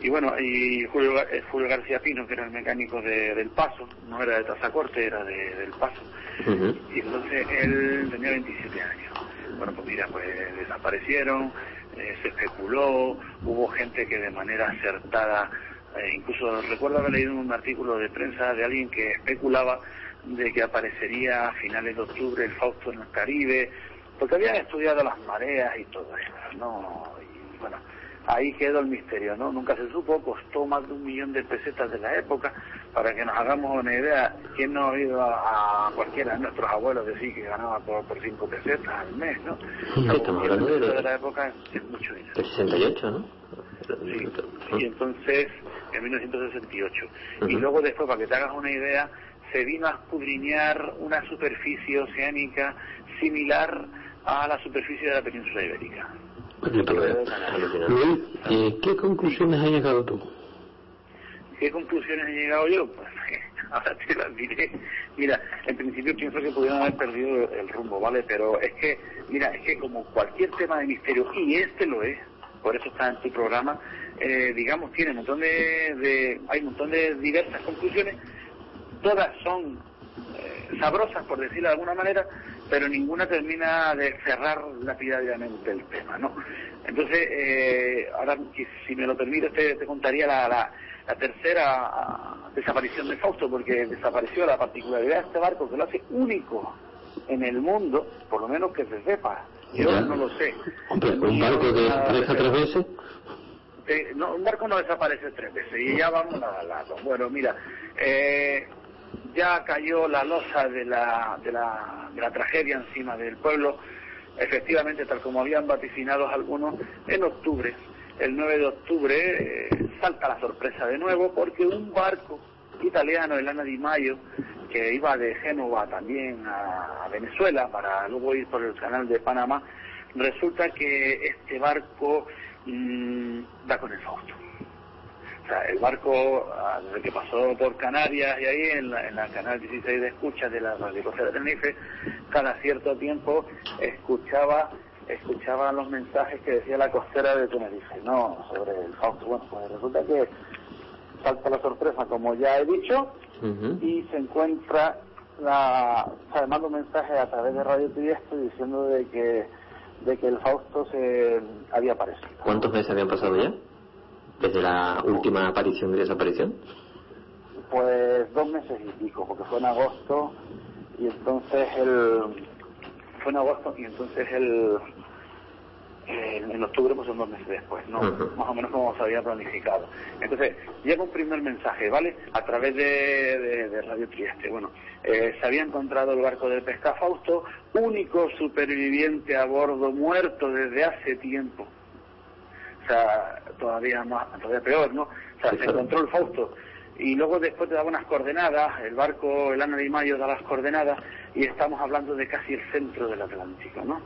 Y bueno, y Julio, eh, Julio García Pino, que era el mecánico de- del Paso, no era de Tazacorte, era de, del Paso. Y entonces él tenía 27 años. Bueno, pues mira, pues desaparecieron, eh, se especuló, hubo gente que de manera acertada, eh, incluso recuerdo haber leído un artículo de prensa de alguien que especulaba de que aparecería a finales de octubre el Fausto en el Caribe, porque habían estudiado las mareas y todo eso, ¿no? Y bueno, ahí quedó el misterio, ¿no? Nunca se supo, costó más de un millón de pesetas de la época, para que nos hagamos una idea, ¿quién no ha oído a, a cualquiera de nuestros abuelos decir que ganaba por, por cinco pesetas al mes, ¿no? Sí, estamos hablando de, de la época es mucho dinero. del 68, ¿no? Y entonces, en 1968. Y luego después, para que te hagas una idea, se vino a escudriñar una superficie oceánica similar a la superficie de la península ibérica. Luis, ¿y qué conclusiones has llegado tú? ¿Qué conclusiones he llegado yo? Pues ahora te las diré. Mira, en principio pienso que pudieron haber perdido el rumbo, ¿vale? Pero es que, mira, es que como cualquier tema de misterio, y este lo es, por eso está en tu programa, eh, digamos, tiene un montón de, de- hay un montón de diversas conclusiones, todas son eh, sabrosas, por decirlo de alguna manera, pero ninguna termina de cerrar lapidariamente el tema, ¿no? Entonces, eh, ahora, si- me lo permites, te, te contaría la, la, la tercera ah, desaparición de Fausto, porque desapareció la particularidad de este barco que lo hace único en el mundo, por lo menos que se sepa. Yo Ya. no lo sé. Hombre, un barco que deja tres veces. eh, no, un barco no desaparece tres veces y ya vamos a lado. Bueno, mira, eh, ya cayó la losa de la, de, la, de la tragedia encima del pueblo, efectivamente, tal como habían vaticinado algunos, en octubre. El 9 de octubre eh, salta la sorpresa de nuevo porque un barco italiano, el Ana Di Mayo, que iba de Génova también a, Venezuela para luego ir por el canal de Panamá, resulta que este barco mm, da con el Fausto. sea, el barco, ah, que pasó por Canarias y ahí en la, canal 16 de escucha de la Radio de Tenerife, cada cierto tiempo escuchaba escuchaba los mensajes que decía la costera de Tenerife, ¿no? Sobre el Fausto. Bueno, pues resulta que salta la sorpresa, como ya he dicho, y se encuentra la, o sea, manda un mensaje a través de Radio Trieste diciendo de que de que el Fausto se había aparecido. ¿Cuántos meses habían pasado ya? Desde la última aparición y desaparición. Pues dos meses y pico, porque fue en agosto y entonces el fue en agosto y entonces el en, en octubre pues son dos meses después, ¿no? Más o menos como se había planificado. Entonces, llega un primer mensaje, ¿vale? A través de, de- de Radio Trieste. Bueno, eh, se había encontrado el barco del Pesca Fausto, único superviviente a bordo, muerto desde hace tiempo. O sea, todavía más, todavía peor, ¿no? O sea, Sí, se encontró el Fausto y luego después te daba unas coordenadas, el barco, el Ana de Mayo da las coordenadas y estamos hablando de casi el centro del Atlántico, ¿no?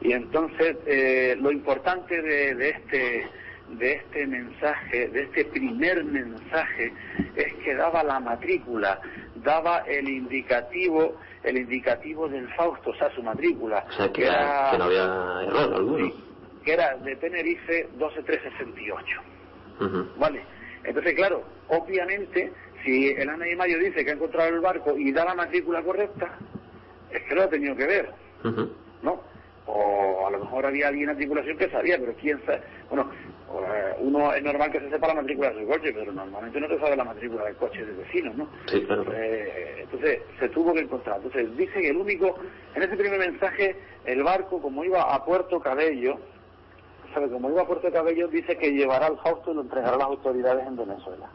Y entonces eh, lo importante de, de este de este mensaje, de este primer mensaje, es que daba la matrícula, daba el indicativo, el indicativo del Fausto, o sea, su matrícula, O sea, que, era- que no había error alguno. que era de Tenerife 12368. Ujú. ¿Vale? Entonces, claro, obviamente, si el Ana de Mayo dice que ha encontrado el barco y da la matrícula correcta, es que lo ha tenido que ver. ¿no? O a lo mejor había alguien en la tripulación que sabía, pero quién sabe. Bueno, eh, uno es normal que se sepa la matrícula de su coche, pero normalmente no te sabe la matrícula del coche del vecino, ¿no? Sí, claro. Eh, entonces se tuvo que encontrar. Entonces dice que el único, en ese primer mensaje, el barco, como iba a Puerto Cabello, sabe, como iba a Puerto Cabello, dice que llevará al Fausto y lo entregará a las autoridades en Venezuela.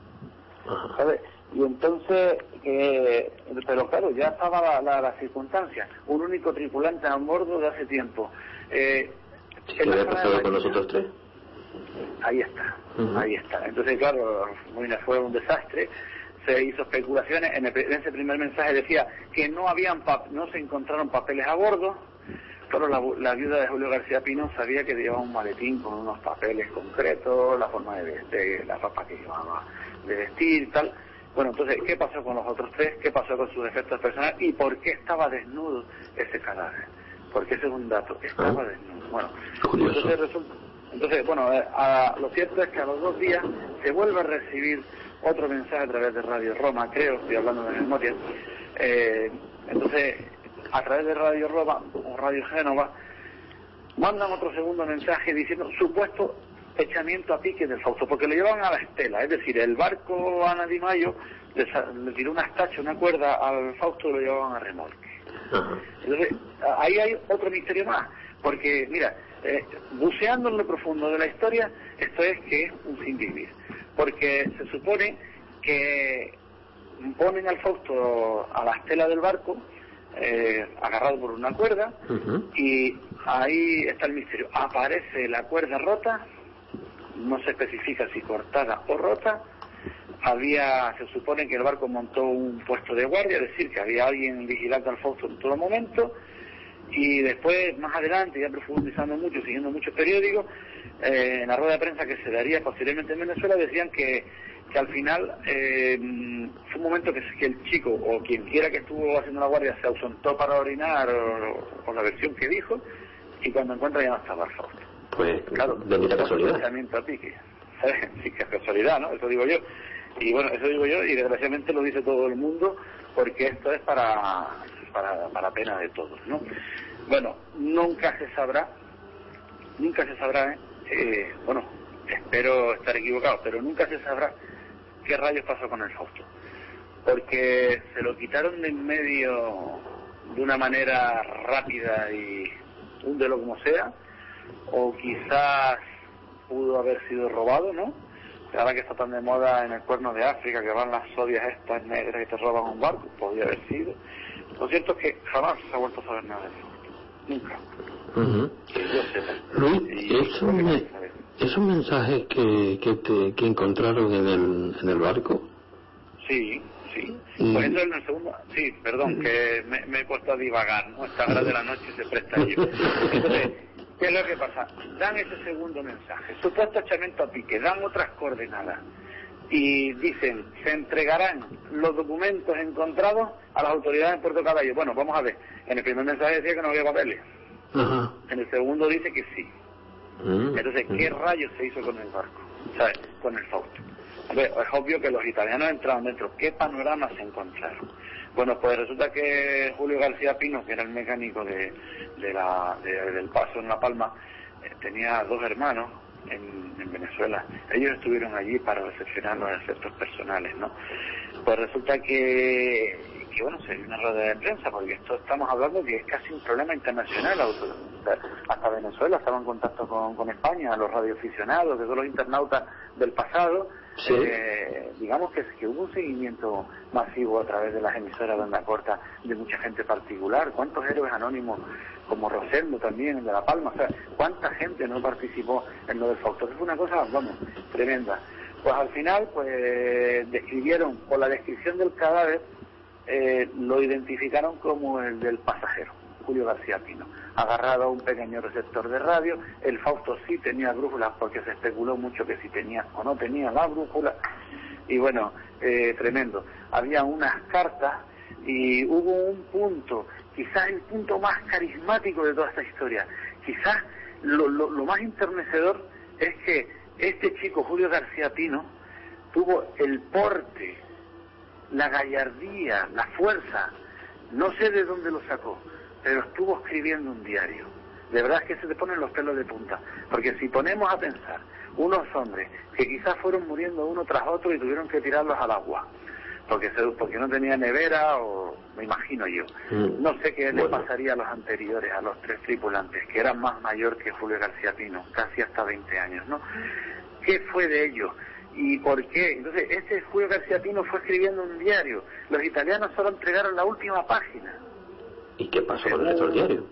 Y entonces, que pero claro, ya estaba la, la, la circunstancia. Un único tripulante a bordo de hace tiempo. Eh, ¿Qué había de pasado con nosotros tres? Ahí está, ahí está. Entonces, claro, fue un desastre. Se hizo especulaciones. En, el- en ese primer mensaje decía que no habían pap- no se encontraron papeles a bordo. Pero la, la viuda de Julio García Pino sabía que llevaba un maletín con unos papeles concretos, la forma de vestir, la ropa que llevaba de vestir y tal. Bueno, entonces, ¿qué pasó con los otros tres? ¿Qué pasó con sus efectos personales? ¿Y por qué estaba desnudo ese cadáver? Porque ese es un dato, estaba desnudo. Bueno, entonces resulta, entonces, bueno, eh, a- lo cierto es que a los dos días se vuelve a recibir otro mensaje a través de Radio Roma, creo, estoy hablando de memoria. Eh, entonces, a través de Radio Roma o Radio Génova, mandan otro segundo mensaje diciendo supuesto echamiento a pique del Fausto, porque lo llevan a la estela, es decir, el barco Ana Di Mayo le, le tiró una estacha, una cuerda al Fausto y lo llevaban a remolque. Entonces, ahí hay otro misterio más, porque, mira, eh, buceando en lo profundo de la historia, esto es que es un sin vivir, porque se supone que ponen al Fausto a la estela del barco, eh, agarrado por una cuerda, y ahí está el misterio. Aparece la cuerda rota, no se especifica si cortada o rota. Había, se supone que el barco montó un puesto de guardia, es decir, que había alguien vigilando al Fausto en todo momento. Y después, más adelante, ya profundizando mucho, siguiendo muchos periódicos, eh, en la rueda de prensa que se daría posteriormente en Venezuela, decían que, que al final eh, fue un momento que, el chico o quien quiera que estuvo haciendo la guardia se ausentó para orinar o, o la versión que dijo, y cuando encuentra ya no estaba el Fausto. Pues, Claro, bendita casualidad. Echamiento a pique. ¿sabes? Sí, que es casualidad, ¿no? Eso digo yo. Y bueno, eso digo yo, y desgraciadamente lo dice todo el mundo, porque esto es para, para, para pena de todos, ¿no? Bueno, nunca se sabrá, nunca se sabrá, ¿eh? Eh, bueno, espero estar equivocado, pero nunca se sabrá qué rayos pasó con el Fausto. Porque se lo quitaron de en medio de una manera rápida y húndelo como sea, o quizás pudo haber sido robado, ¿no? Ahora que está tan de moda en el cuerno de África, que van las odias estas negras y te roban un barco, podría haber sido. Lo cierto es que jamás se ha vuelto a saber nada de eso. Nunca. Que yo sepa. Luis, es un, me- es un mensaje que, que, te, que encontraron en el, en el barco. Sí, sí. Mm. Por eso en el segundo... Sí, perdón, que me, me he puesto a divagar, ¿no? Esta hora de la noche se presta ello. Entonces, ¿qué es lo que pasa? Dan ese segundo mensaje, supuesto echamiento a pique, dan otras coordenadas. y dicen, se entregarán los documentos encontrados a las autoridades en Puerto Caballo. Bueno, vamos a ver, en el primer mensaje decía que no había papeles, Ajá. en el segundo dice que sí. Mm, Entonces, ¿qué rayos se hizo con el barco? ¿Sabes? Con el Fausto. Es obvio que los italianos entraron dentro. ¿Qué panorama se encontraron? Bueno, pues resulta que Julio García Pino, que era el mecánico de, de la, de- del paso en La Palma, eh, tenía dos hermanos en, en Venezuela. Ellos estuvieron allí para recepcionar los efectos personales, ¿no? Pues resulta que, que bueno, se dio una rueda de prensa, porque esto estamos hablando que es casi un problema internacional. Hasta Venezuela estaba en contacto con, con España, los radioaficionados, que son los internautas del pasado. Sí. Eh, digamos que, que hubo un seguimiento masivo a través de las emisoras de onda corta de mucha gente particular. ¿Cuántos héroes anónimos, como Rosendo también, de La Palma? O sea, ¿cuánta gente no participó en lo del Fausto? Fue una cosa, vamos, tremenda. Pues al final, pues describieron, por la descripción del cadáver, eh, lo identificaron como el del pasajero, Julio García Pino, agarrado a un pequeño receptor de radio. El Fausto sí tenía brújulas porque se especuló mucho que si tenía o no tenía la brújula. Y bueno, eh, tremendo. Había unas cartas y hubo un punto, quizás el punto más carismático de toda esta historia. Quizás lo, lo, lo más enternecedor es que este chico, Julio García Pino, tuvo el porte, la gallardía, la fuerza, no sé de dónde lo sacó, pero estuvo escribiendo un diario. De verdad es que se te ponen los pelos de punta, porque si ponemos a pensar unos hombres que quizás fueron muriendo uno tras otro y tuvieron que tirarlos al agua, porque, se- porque no tenía nevera o me imagino yo. mm. No sé qué le pasaría a los anteriores, a los tres tripulantes, que eran más mayor que Julio García Pino, casi hasta 20 años, ¿no? ¿Qué fue de ellos? ¿Y por qué? Entonces, este Julio García Pino fue escribiendo un diario. Los italianos solo entregaron la última página. ¿Y qué pasó con el del diario?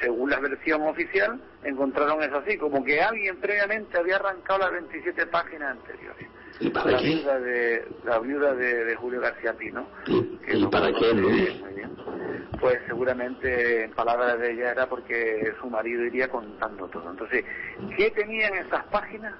Según la versión oficial, encontraron eso así, como que alguien previamente había arrancado las 27 páginas anteriores. ¿Y para la qué? Viuda de, la viuda de, de Julio García Pino. ¿Y, que y no para qué, Luis? muy bien, pues seguramente en palabras de ella era porque su marido iría contando todo. Entonces, ¿qué tenían esas páginas?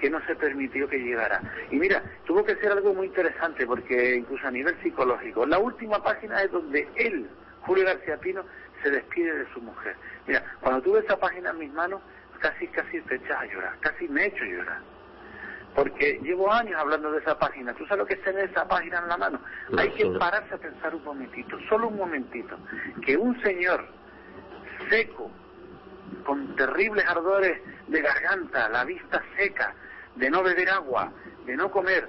Que no se permitió que llegara. Y mira, tuvo que ser algo muy interesante porque incluso a nivel psicológico, la última página es donde él, Julio García Pino, se despide de su mujer. Mira, cuando tuve esa página en mis manos, casi, casi te echas a llorar, casi me he hecho llorar. Porque llevo años hablando de esa página. ¿Tú sabes lo que es tener esa página en la mano? Hay que pararse a pensar un momentito, solo un momentito, que un señor seco, con terribles ardores de garganta, la vista seca, de no beber agua, de no comer,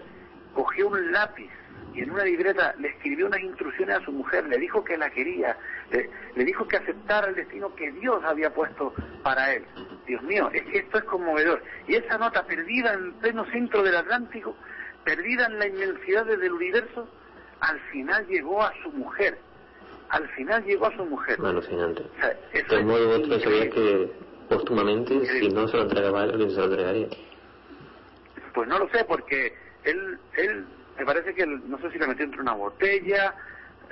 cogió un lápiz y en una libreta le escribió unas instrucciones a su mujer, le dijo que la quería, le, le dijo que aceptara el destino que Dios había puesto para él. Dios mío, es que esto es conmovedor. Y esa nota perdida en pleno centro del Atlántico, perdida en la inmensidad del universo, al final llegó a su mujer. Al final llegó a su mujer. Alucinante. O sea, eso De modo es otro que póstumamente, si no se lo entregaba alguien se lo entregaría. Pues no lo sé, porque él, él me parece que, él- no sé si la metió entre una botella,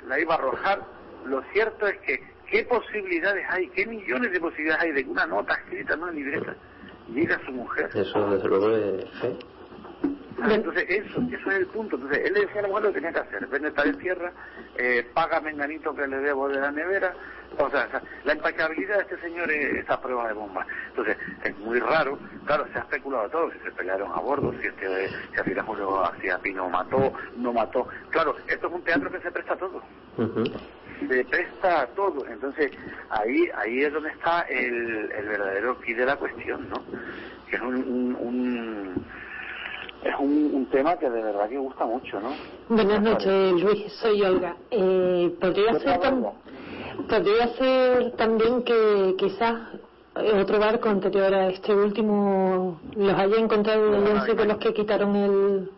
la iba a arrojar. Lo cierto es que, ¿qué posibilidades hay? ¿Qué millones de posibilidades hay de que una nota escrita en una libreta llegue a su mujer? Eso, desde luego, es fe. Entonces, eso, eso es el punto. Entonces, él le decía a la mujer lo que tenía que hacer. Vende de tierra, eh, paga menganito que le debo de la nevera. O sea, la impecabilidad de este señor es esa prueba de bomba. Entonces, es muy raro. Claro, se ha especulado todo. Si se pelearon a bordo, si este, si al final Julio García Pino mató, no mató. Claro, esto es un teatro que se presta a todo se presta a todo. Entonces, ahí ahí es donde está el, el verdadero key de la cuestión, ¿no? Que es un, un, un- es un, un tema que de verdad que gusta mucho, ¿no? Buenas noches, Luis. Soy Olga. Eh, ¿podría, ¿Qué ser tam- podría ser también que quizás eh, otro barco anterior a este último los haya encontrado los que quitaron el,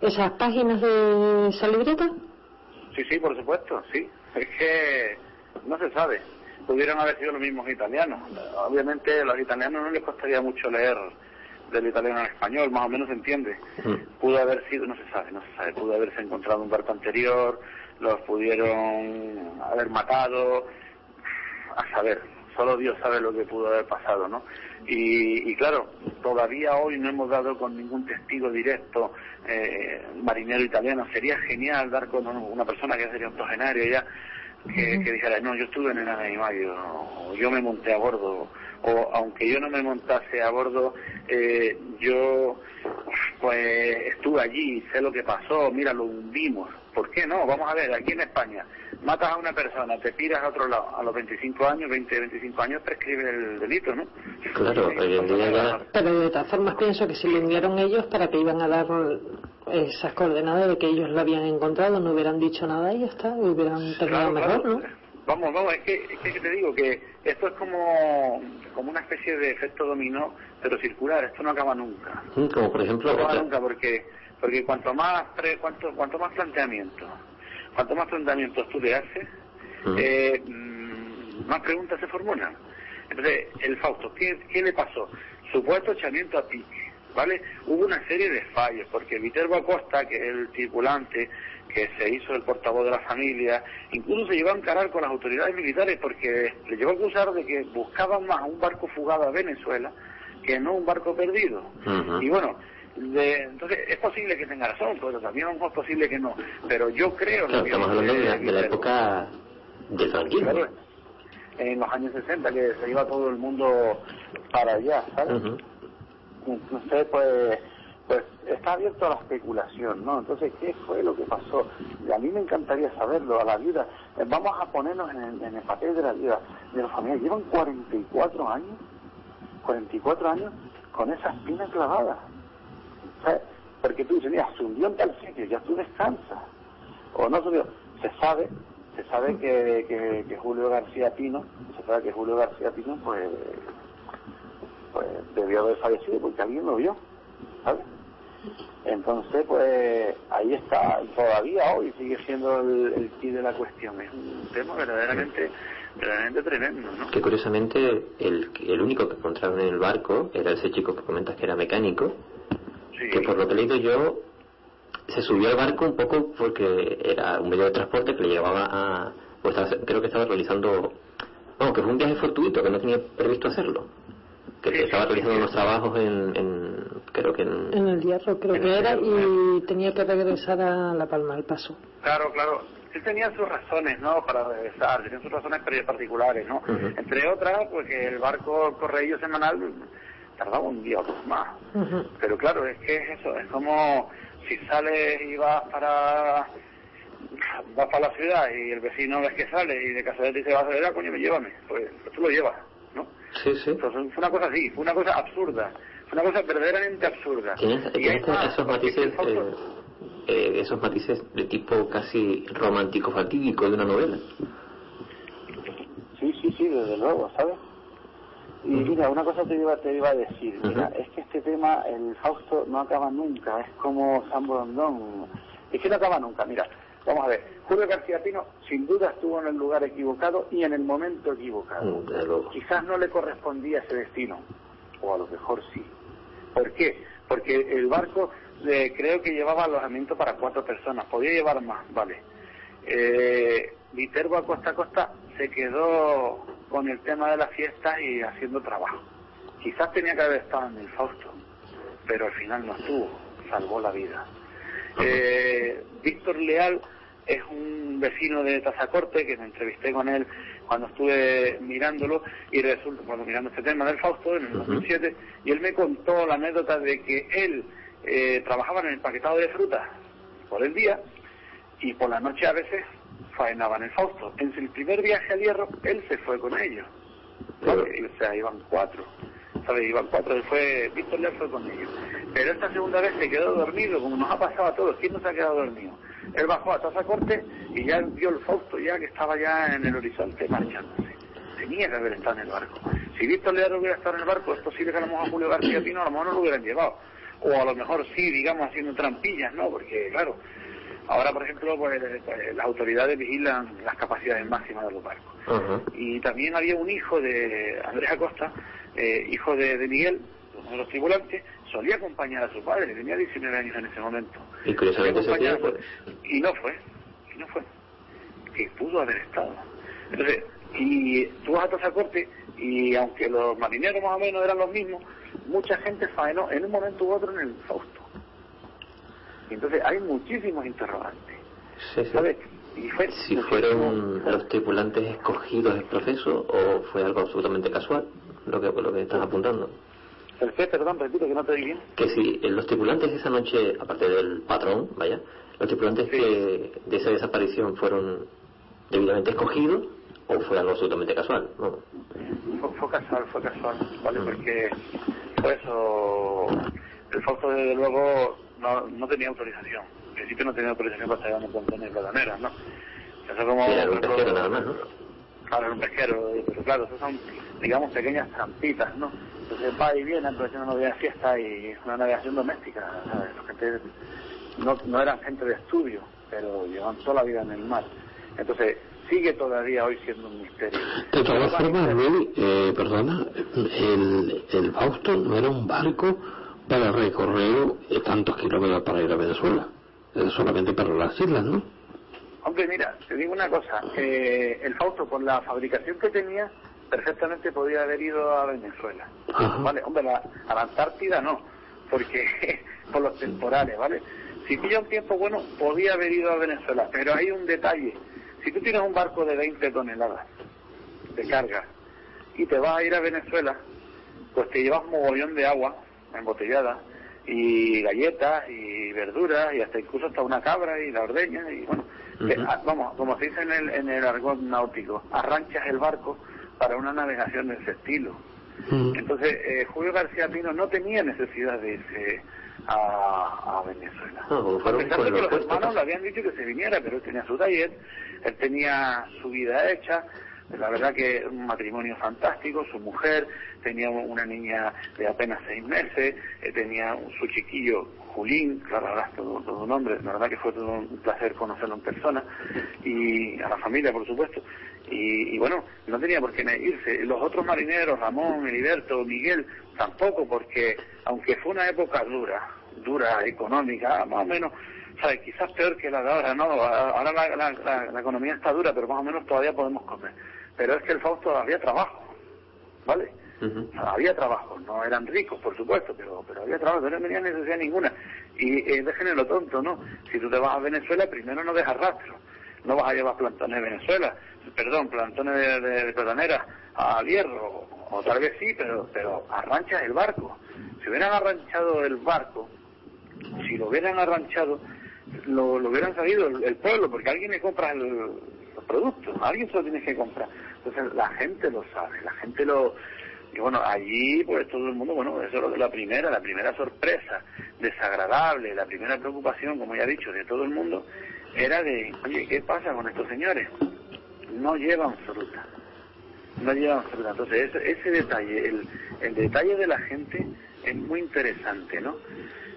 esas páginas de esa libreta? Sí, sí, por supuesto, sí. Es que no se sabe. Pudieron haber sido los mismos italianos. Obviamente a los italianos no les costaría mucho leer del italiano al español, más o menos se entiende. Pudo haber sido, no se sabe, no se sabe, pudo haberse encontrado un barco anterior, los pudieron haber matado, a saber, solo Dios sabe lo que pudo haber pasado, ¿no? Y, y claro, todavía hoy no hemos dado con ningún testigo directo eh, marinero italiano. Sería genial dar con una persona que sería octogenario ya, que, que dijera, no, yo estuve en el o yo me monté a bordo, o aunque yo no me montase a bordo, eh, yo pues estuve allí, sé lo que pasó, mira, lo hundimos. ¿Por qué no? Vamos a ver, aquí en España, matas a una persona, te piras a otro lado, a los 25 años, 20, 25 años prescribe el delito, ¿no? Claro, hoy en día ya... Pero de todas formas pienso que si lo enviaron ellos para que iban a dar esas coordenadas de que ellos lo habían encontrado, no hubieran dicho nada y ya está, hubieran terminado Claro, mejor, claro. ¿no? Vamos, vamos, es que, es que te digo que esto es como, como una especie de efecto dominó, pero circular, esto no acaba nunca. Como por ejemplo... No acaba nunca porque, porque cuanto más pre- cuanto, cuanto más planteamiento, cuanto más planteamientos tú le haces, eh, mm, más preguntas se formulan. Entonces, el Fausto, ¿qué, qué le pasó? Supuesto echamiento a pique, ¿vale? Hubo una serie de fallos, porque Viterbo Acosta, que es el tripulante, que se hizo el portavoz de la familia, incluso se llevó a encarar con las autoridades militares porque le llevó a acusar de que buscaban más un barco fugado a Venezuela que no un barco perdido. Y bueno, de- entonces es posible que tenga razón, pero también es posible que no. Pero yo creo Claro, que estamos hablando de la, de la época del franquismo. En los años 60 que se iba todo el mundo para allá, ¿sabes? Ujú. Entonces, pues, pues está abierto a la especulación, ¿no? Entonces, ¿qué fue lo que pasó? Y a mí me encantaría saberlo, a la vida. Eh, Vamos a ponernos en el, papel de la vida de los familiares. Llevan 44 años, 44 años con esa espina clavada. ¿Sabes? Porque tú dices, mira, se hundió en tal sitio, ya tú descansas. O no se. Se sabe, se sabe que, que, que Julio García Pino, se sabe que Julio García Pino, pues, pues debió haber fallecido porque alguien lo vio, ¿sabes? Entonces, pues ahí está, todavía hoy sigue siendo el, el key de la cuestión. Es un tema verdaderamente, verdaderamente tremendo, ¿no? Que curiosamente el, el único que encontraron en el barco era ese chico que comentas que era mecánico, que por lo que he leído yo se subió al barco un poco porque era un medio de transporte que le llevaba a... Pues estaba- creo que estaba realizando... No, que fue un viaje fortuito, que no tenía previsto hacerlo. Que estaba realizando unos trabajos en, en- creo que en... En el hierro creo que era y tenía que regresar a La Palma al paso. Claro, claro. Él tenía sus razones, ¿no? Para regresar, tenía sus razones particulares, ¿no? Entre otras, pues que el barco correillo semanal tardaba un día o dos más. Pero claro, es que es eso, es como si sales y vas para vas para la ciudad y el vecino ves que sale y de casualidad te dice vas a ver, coño, me llévame. Pues, pues tú lo llevas. Sí, sí. Fue una cosa así, fue una cosa absurda, fue una cosa verdaderamente absurda. Tiene, Y tiene es más, esos matices, Fausto- eh, eh, esos matices de tipo casi romántico fatídico de una novela. Sí, sí, sí, desde luego, ¿sabes? Y mira, una cosa te iba, te iba a decir, mira, es que este tema, el Fausto no acaba nunca, es como San Borondón, es que no acaba nunca, mira, vamos a ver, Julio García Pino sin duda estuvo en el lugar equivocado y en el momento equivocado. Mm. Quizás no le correspondía ese destino, o a lo mejor sí. ¿Por qué? Porque el barco eh, creo que llevaba alojamiento para cuatro personas, podía llevar más, vale. Eh, Viterbo a costa a costa se quedó con el tema de las fiestas y haciendo trabajo. Quizás tenía que haber estado en el Fausto, pero al final no estuvo, salvó la vida. Eh, Víctor Leal es un vecino de Tazacorte que me entrevisté con él cuando estuve mirándolo y resulta, cuando mirando este tema del Fausto en el 2007, y él me contó la anécdota de que él eh, trabajaba en el paquetado de frutas por el día y por la noche a veces faenaba en el Fausto. En el primer viaje al hierro, él se fue con ellos. O sea, iban cuatro. ¿Sabes? Iban cuatro, él fue, Víctor Leal con ellos. Pero esta segunda vez se quedó dormido, como nos ha pasado a todos. ¿Quién no se ha quedado dormido? Él bajó a Tazacorte y ya vio el Fausto ya que estaba ya en el horizonte marchándose. Tenía que haber estado en el barco. Si Víctor Leal hubiera estado en el barco, es posible que a lo mejor Julio García Pino a lo mejor no lo hubieran llevado. O a lo mejor sí, digamos, haciendo trampillas, ¿no? Porque, claro, ahora, por ejemplo, pues, pues, las autoridades vigilan las capacidades máximas de los barcos. Y también había un hijo de Andrés Acosta, eh, hijo de, de Miguel, uno de los tripulantes, solía acompañar a su padre, tenía 19 años en ese momento. Y curiosamente a su- Y no fue, y no fue. Que pudo haber estado. Entonces, y tú vas a Tazacorte y aunque los marineros más o menos eran los mismos, mucha gente faenó en un momento u otro en el Fausto. Entonces hay muchísimos interrogantes. Sí, sí. ¿Sabes? Y fue Si fueron los tripulantes escogidos del proceso o fue algo absolutamente casual, lo que, lo que estás apuntando. ¿El qué? Perdón, repito que no te bien. Que si eh, los tripulantes de esa noche, aparte del patrón, vaya, los tripulantes que de esa desaparición fueron debidamente escogidos o fue algo absolutamente casual, ¿no? Fue, fue casual, fue casual, ¿vale? Porque por eso el Fausto desde luego no, no tenía autorización. En principio no tenía autorización para estar en contenedores bananeras, ¿no? Eso como... Era un pesquero nada más, ¿no? Claro, era un pesquero, pero claro, esos son, digamos, pequeñas trampitas, ¿no? Entonces va y viene, aprovechando una vida de fiesta y una navegación doméstica, ¿sabes? La gente no, no eran gente de estudio, pero llevan toda la vida en el mar. Entonces, sigue todavía hoy siendo un misterio. De todas formas, eh, perdona, el, el Fausto no era un barco para recorrer tantos kilómetros para ir a Venezuela. Solamente para las islas, ¿no? Hombre, mira, te digo una cosa, eh, el Fausto con la fabricación que tenía, perfectamente podía haber ido a Venezuela. Vale, hombre, la- a la Antártida no, porque por los temporales, ¿vale? Si pilla un tiempo bueno, podía haber ido a Venezuela, pero hay un detalle. Si tú tienes un barco de 20 toneladas de carga y te vas a ir a Venezuela, pues te llevas mogollón de agua embotellada y galletas y verduras y hasta incluso hasta una cabra y la ordeña y bueno, que, ah, vamos, como se dice en el, en el argot náutico, arranchas el barco para una navegación de ese estilo. Entonces, eh, Julio García Pino no tenía necesidad de irse a, a Venezuela. No, como A pesar de que los hermanos le habían dicho que se viniera, pero él tenía su taller, él tenía su vida hecha, la verdad que un matrimonio fantástico, su mujer tenía una niña de apenas seis meses, eh, tenía su chiquillo Julín, claro, ahora es todo, todo un hombre, la verdad que fue todo un placer conocerlo en persona, y a la familia, por supuesto. Y, y bueno, no tenía por qué irse. Los otros marineros, Ramón, Heriberto, Miguel, tampoco, porque aunque fue una época dura, dura, económica, más o menos, ¿sabes? quizás peor que la de ahora, ¿no? Ahora la- la economía está dura, pero más o menos todavía podemos comer. Pero es que el Fausto había trabajo, ¿vale? Había trabajo, no eran ricos, por supuesto, pero, pero había trabajo, no tenían necesidad ninguna. Y eh, déjenme lo tonto, ¿no? Si tú te vas a Venezuela, primero no dejas rastro. No vas a llevar plantones de Venezuela, perdón, plantones de, de, de plataneras hierro, o tal vez sí, pero, pero arranchas el barco. Si hubieran arranchado el barco, si lo hubieran arranchado, lo, lo hubieran sabido el, el pueblo, porque alguien le compra el, productos, alguien se lo tiene que comprar. Entonces la gente lo sabe, la gente lo... Y bueno, allí pues todo el mundo, bueno, eso es lo- la primera, la primera sorpresa, desagradable, la primera preocupación, como ya he dicho, de todo el mundo, era de, oye, ¿qué pasa con estos señores? No llevan fruta, no llevan fruta. Entonces ese, ese detalle, el, el detalle de la gente es muy interesante, ¿no?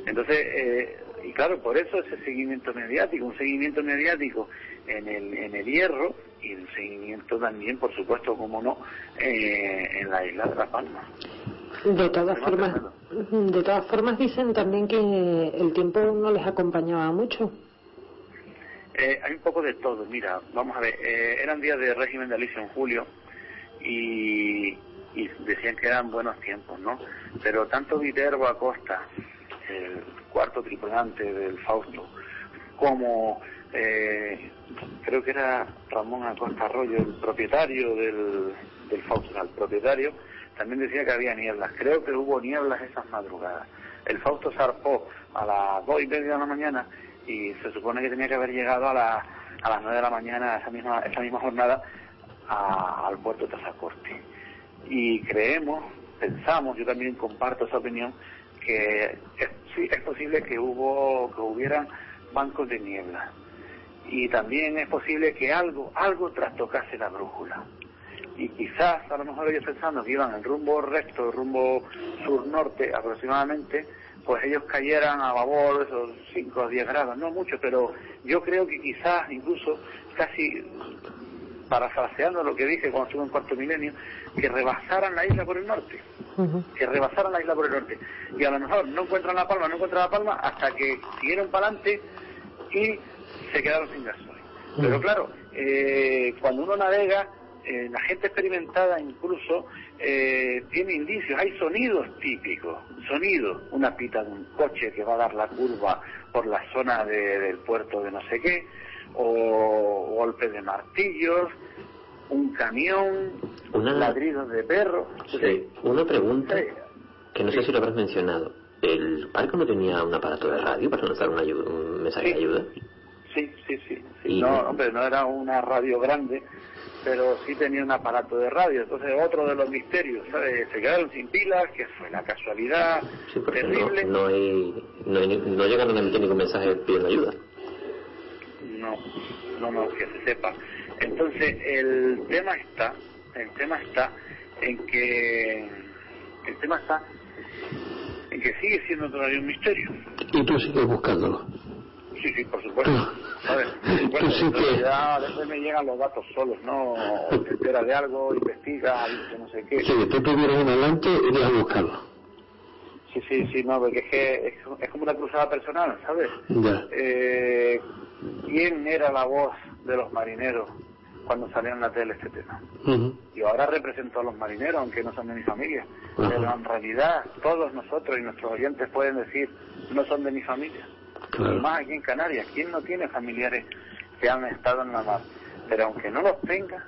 Entonces, eh, y claro, por eso ese seguimiento mediático, un seguimiento mediático en el, en el hierro y un seguimiento también, por supuesto, como no, eh, en la isla de La Palma. De todas formas, de todas formas dicen también que el tiempo no les acompañaba mucho. Eh, hay un poco de todo, mira, vamos a ver, eh, eran días de régimen de Alicia en julio y, y decían que eran buenos tiempos, ¿no? Pero tanto Viterbo Acosta, el cuarto tripulante del Fausto, como eh, creo que era Ramón Acosta Arroyo, el propietario del, del Fausto, o sea, el propietario, también decía que había nieblas. Creo que hubo nieblas esas madrugadas. El Fausto zarpó a las dos y media de la mañana y se supone que tenía que haber llegado a, la, a las nueve de la mañana esa misma, esa misma jornada al puerto de Tazacorte. Y creemos, pensamos, yo también comparto esa opinión, que sí, es posible que hubo, que hubieran bancos de niebla. Y también es posible que algo, algo trastocase la brújula. Y quizás, a lo mejor ellos pensando que iban en rumbo recto, rumbo sur-norte aproximadamente, pues ellos cayeran a babor esos 5 o 10 grados, no mucho, pero yo creo que quizás incluso casi parafraseando lo que dije cuando estuve en cuarto milenio, que rebasaran la isla por el norte, que rebasaran la isla por el norte. Y a lo mejor no encuentran la palma, no encuentran la palma, hasta que siguieron para adelante y se quedaron sin gasoil. Pero claro, eh, cuando uno navega, eh, la gente experimentada incluso eh, tiene indicios, hay sonidos típicos, sonidos, una pita de un coche que va a dar la curva por la zona de- del puerto de no sé qué, o golpes de martillos, un camión, Una- ladridos de perro. Sí, una pregunta que no sé si lo habrás mencionado. ¿El barco no tenía un aparato de radio para lanzar una un mensaje de ayuda? Sí, sí, sí. sí. No, hombre, no era una radio grande, pero sí tenía un aparato de radio. Entonces, otro de los misterios, ¿sabes? Se quedaron sin pilas, que fue la casualidad Sí, porque no, terrible. no, hay, no, hay no llegaron a emitir ningún mensaje pidiendo ayuda. No, no, no, que se sepa. Entonces, el tema está, el tema está en que, el tema está en que sigue siendo todavía un misterio. Y tú sigues buscándolo. Sí, sí, por supuesto. Supuesto, Tú sí en realidad, a veces me llegan los datos solos, ¿no? Te entera de algo, investiga, dice no sé qué. Sí, tú vienes en adelante y vas a buscarlo. Sí, sí, sí, no, porque es que es, es como una cruzada personal, ¿sabes? Ya. Eh, ¿Quién era la voz de los marineros cuando salió en la tele este tema? Ujú. Yo ahora represento a los marineros, aunque no son de mi familia. Pero en realidad todos nosotros y nuestros oyentes pueden decir, no son de mi familia. Claro. Más aquí en Canarias, ¿quién no tiene familiares que han estado en la mar? Pero aunque no los tenga,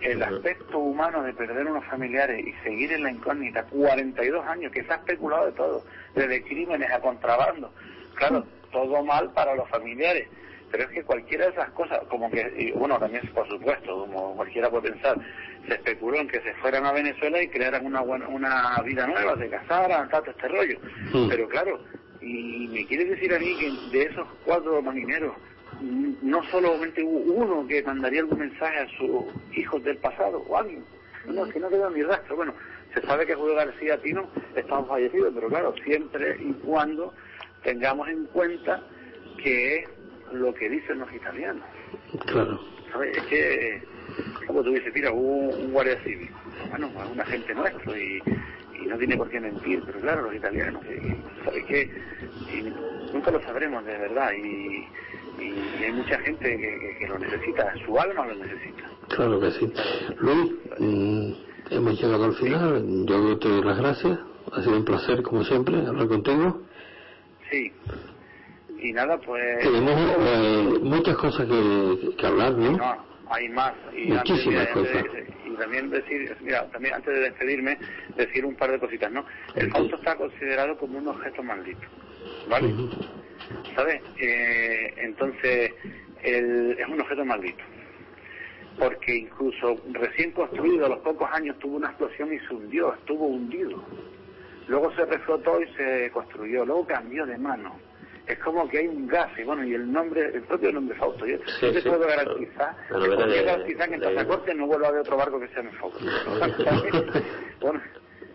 el aspecto humano de perder unos familiares y seguir en la incógnita, 42 años, que se ha especulado de todo, desde crímenes a contrabando. Claro, todo mal para los familiares. Pero es que cualquiera de esas cosas, como que, y bueno, también por supuesto, como cualquiera puede pensar, se especuló en que se fueran a Venezuela y crearan una buena, una vida nueva, se casaran, todo este rollo. Pero claro, y me quieres decir a mí que de esos cuatro marineros, no solamente hubo uno que mandaría algún mensaje a sus hijos del pasado o alguien. No, es que no quedó ni rastro. Bueno, se sabe que Julio García Pino estaba fallecido, pero claro, siempre y cuando tengamos en cuenta que es lo que dicen los italianos. Claro. ¿Sabes? Es que, como tú dices, mira, hubo un guardia civil, bueno, es un agente nuestro y, y no tiene por qué mentir, pero claro, los italianos, y, ¿sabes qué? Y nunca lo sabremos de verdad y, y hay mucha gente que, que- que lo necesita, su alma lo necesita. Claro que sí. Luis, mm, hemos llegado al final. Yo te doy las gracias. Ha sido un placer, como siempre, hablar contigo. Sí. Y nada, pues... Tenemos eh, muchas cosas que, que hablar, ¿no? No, hay más. Y, Muchísimas antes de- cosas. de- y también decir, mira, también antes de despedirme, decir un par de cositas, ¿no? El Fausto está considerado como un objeto maldito, ¿vale? ¿Sabes? Eh, entonces, el- es un objeto maldito. Porque incluso recién construido, a los pocos años, tuvo una explosión y se hundió, estuvo hundido. Luego se reflotó y se construyó, luego cambió de mano. Es como que hay un gas, y bueno, y el nombre, el propio nombre Fausto. Yo, Sí, te sí, puedo garantizar, La te novela podría de- garantizar que en Tazacorte no vuelva a haber otro barco que se llame Fausto. bueno,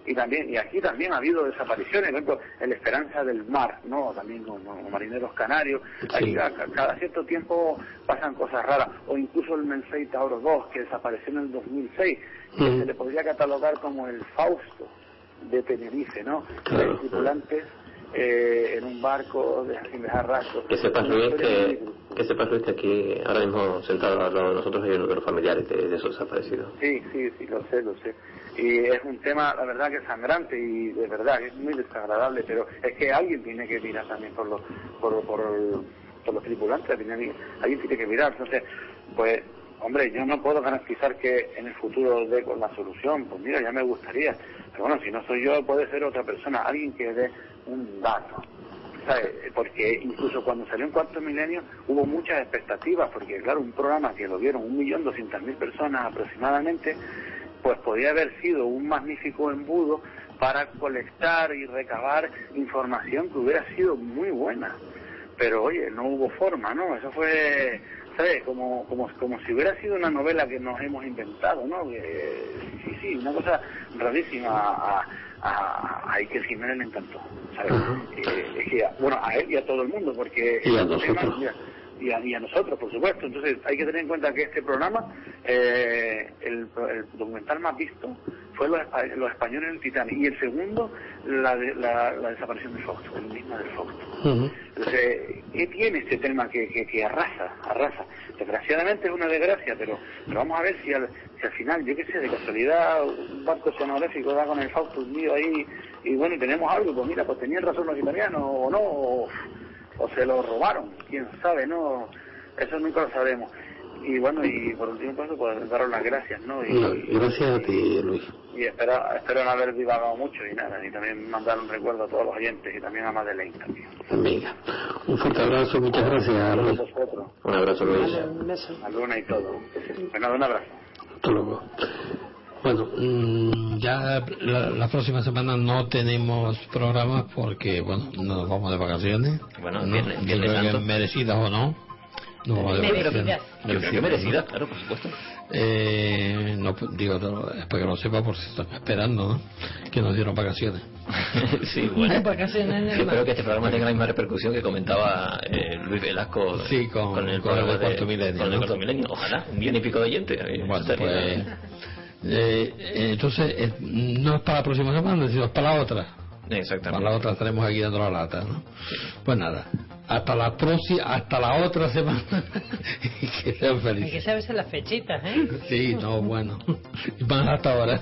y también, y aquí también ha habido desapariciones, por ejemplo, el Esperanza del Mar, ¿no? También con marineros canarios. Aquí a- a- cada cierto tiempo pasan cosas raras, o incluso el Mensei Tauro 2, que desapareció en el 2006, que Mm. se le podría catalogar como el Fausto de Tenerife, ¿no? Claro. Tripulantes eh, en un barco de, sin dejar rastros. Que sepas, Luis, que, que sepas, Luis, que aquí, ahora mismo, sentados al lado de nosotros, hay uno de los familiares de, de esos desaparecidos. Sí, sí, sí, lo sé, lo sé. Y es un tema, la verdad, que sangrante y de verdad es muy desagradable, pero es que alguien tiene que mirar también por los, por, por, por los tripulantes, alguien tiene que mirar. Entonces, pues, hombre, yo no puedo garantizar que en el futuro dé con la solución, pues mira, ya me gustaría. Pero bueno, si no soy yo, puede ser otra persona, alguien que dé un dato. ¿sabes? Porque incluso cuando salió en Cuarto Milenio hubo muchas expectativas, porque claro, un programa que lo vieron un millón doscientas mil personas aproximadamente, pues podía haber sido un magnífico embudo para colectar y recabar información que hubiera sido muy buena. Pero oye, no hubo forma, ¿no? Eso fue, ¿sabes? Como, como, como si hubiera sido una novela que nos hemos inventado, ¿no? Que, sí, sí, una cosa rarísima. A, a, a Iker Jiménez le encantó, ¿sabes? Eh, es que, bueno, a él y a todo el mundo, porque... Y a tema- nosotros. mira, y a, y a nosotros, por supuesto. Entonces hay que tener en cuenta que este programa, eh, el, el documental más visto fue los, los españoles en el Titanic y el segundo la, de, la, la desaparición del Fausto, el mismo del Fausto. Entonces, ¿qué tiene este tema que, que, que, arrasa, arrasa? Desgraciadamente es una desgracia, pero, pero vamos a ver si al, si al final, yo qué sé, de casualidad, un barco oceanográfico da con el Fausto hundido ahí y bueno, y tenemos algo, pues mira, pues tenían razón los italianos o no, o, o se lo robaron, quién sabe, ¿no? Eso nunca lo sabemos y bueno, y por último paso, pues daros las gracias, ¿no? Y, no, gracias a ti, Luis. Y espero, espero no haber divagado mucho y nada, y también mandar un recuerdo a todos los oyentes y también a Madeleine también. Venga, un fuerte abrazo, muchas gracias, Luis. Un abrazo, Luis. Un beso. A Luna y todo. Venga, un abrazo. Hasta luego. Bueno, mmm, ya la, la, próxima semana no tenemos programas porque, bueno, nos vamos de vacaciones. Bueno, no, creo que tanto. merecidas o no. No, de Merecidas. Yo creo que merecida, claro, por supuesto. Eh, no, digo, es para que lo sepa por si están esperando, ¿no? Que nos dieron vacaciones. sí, bueno. vacaciones Yo creo que este programa tenga la misma repercusión que comentaba eh, Luis Velasco sí, con, con el con programa el cuarto milenio. Con el ¿no? cuarto milenio. Ojalá, un millón y pico de oyentes. Bueno, pues, eh, entonces, eh, no es para la próxima semana, sino es para la otra. Exactamente. Para la otra estaremos aquí dando la lata, ¿no? Pues nada, hasta la próxima, hasta la otra semana. y que sean Hay que felices. saberse las fechitas, ¿eh? Sí, no, bueno. Y Van hasta ahora.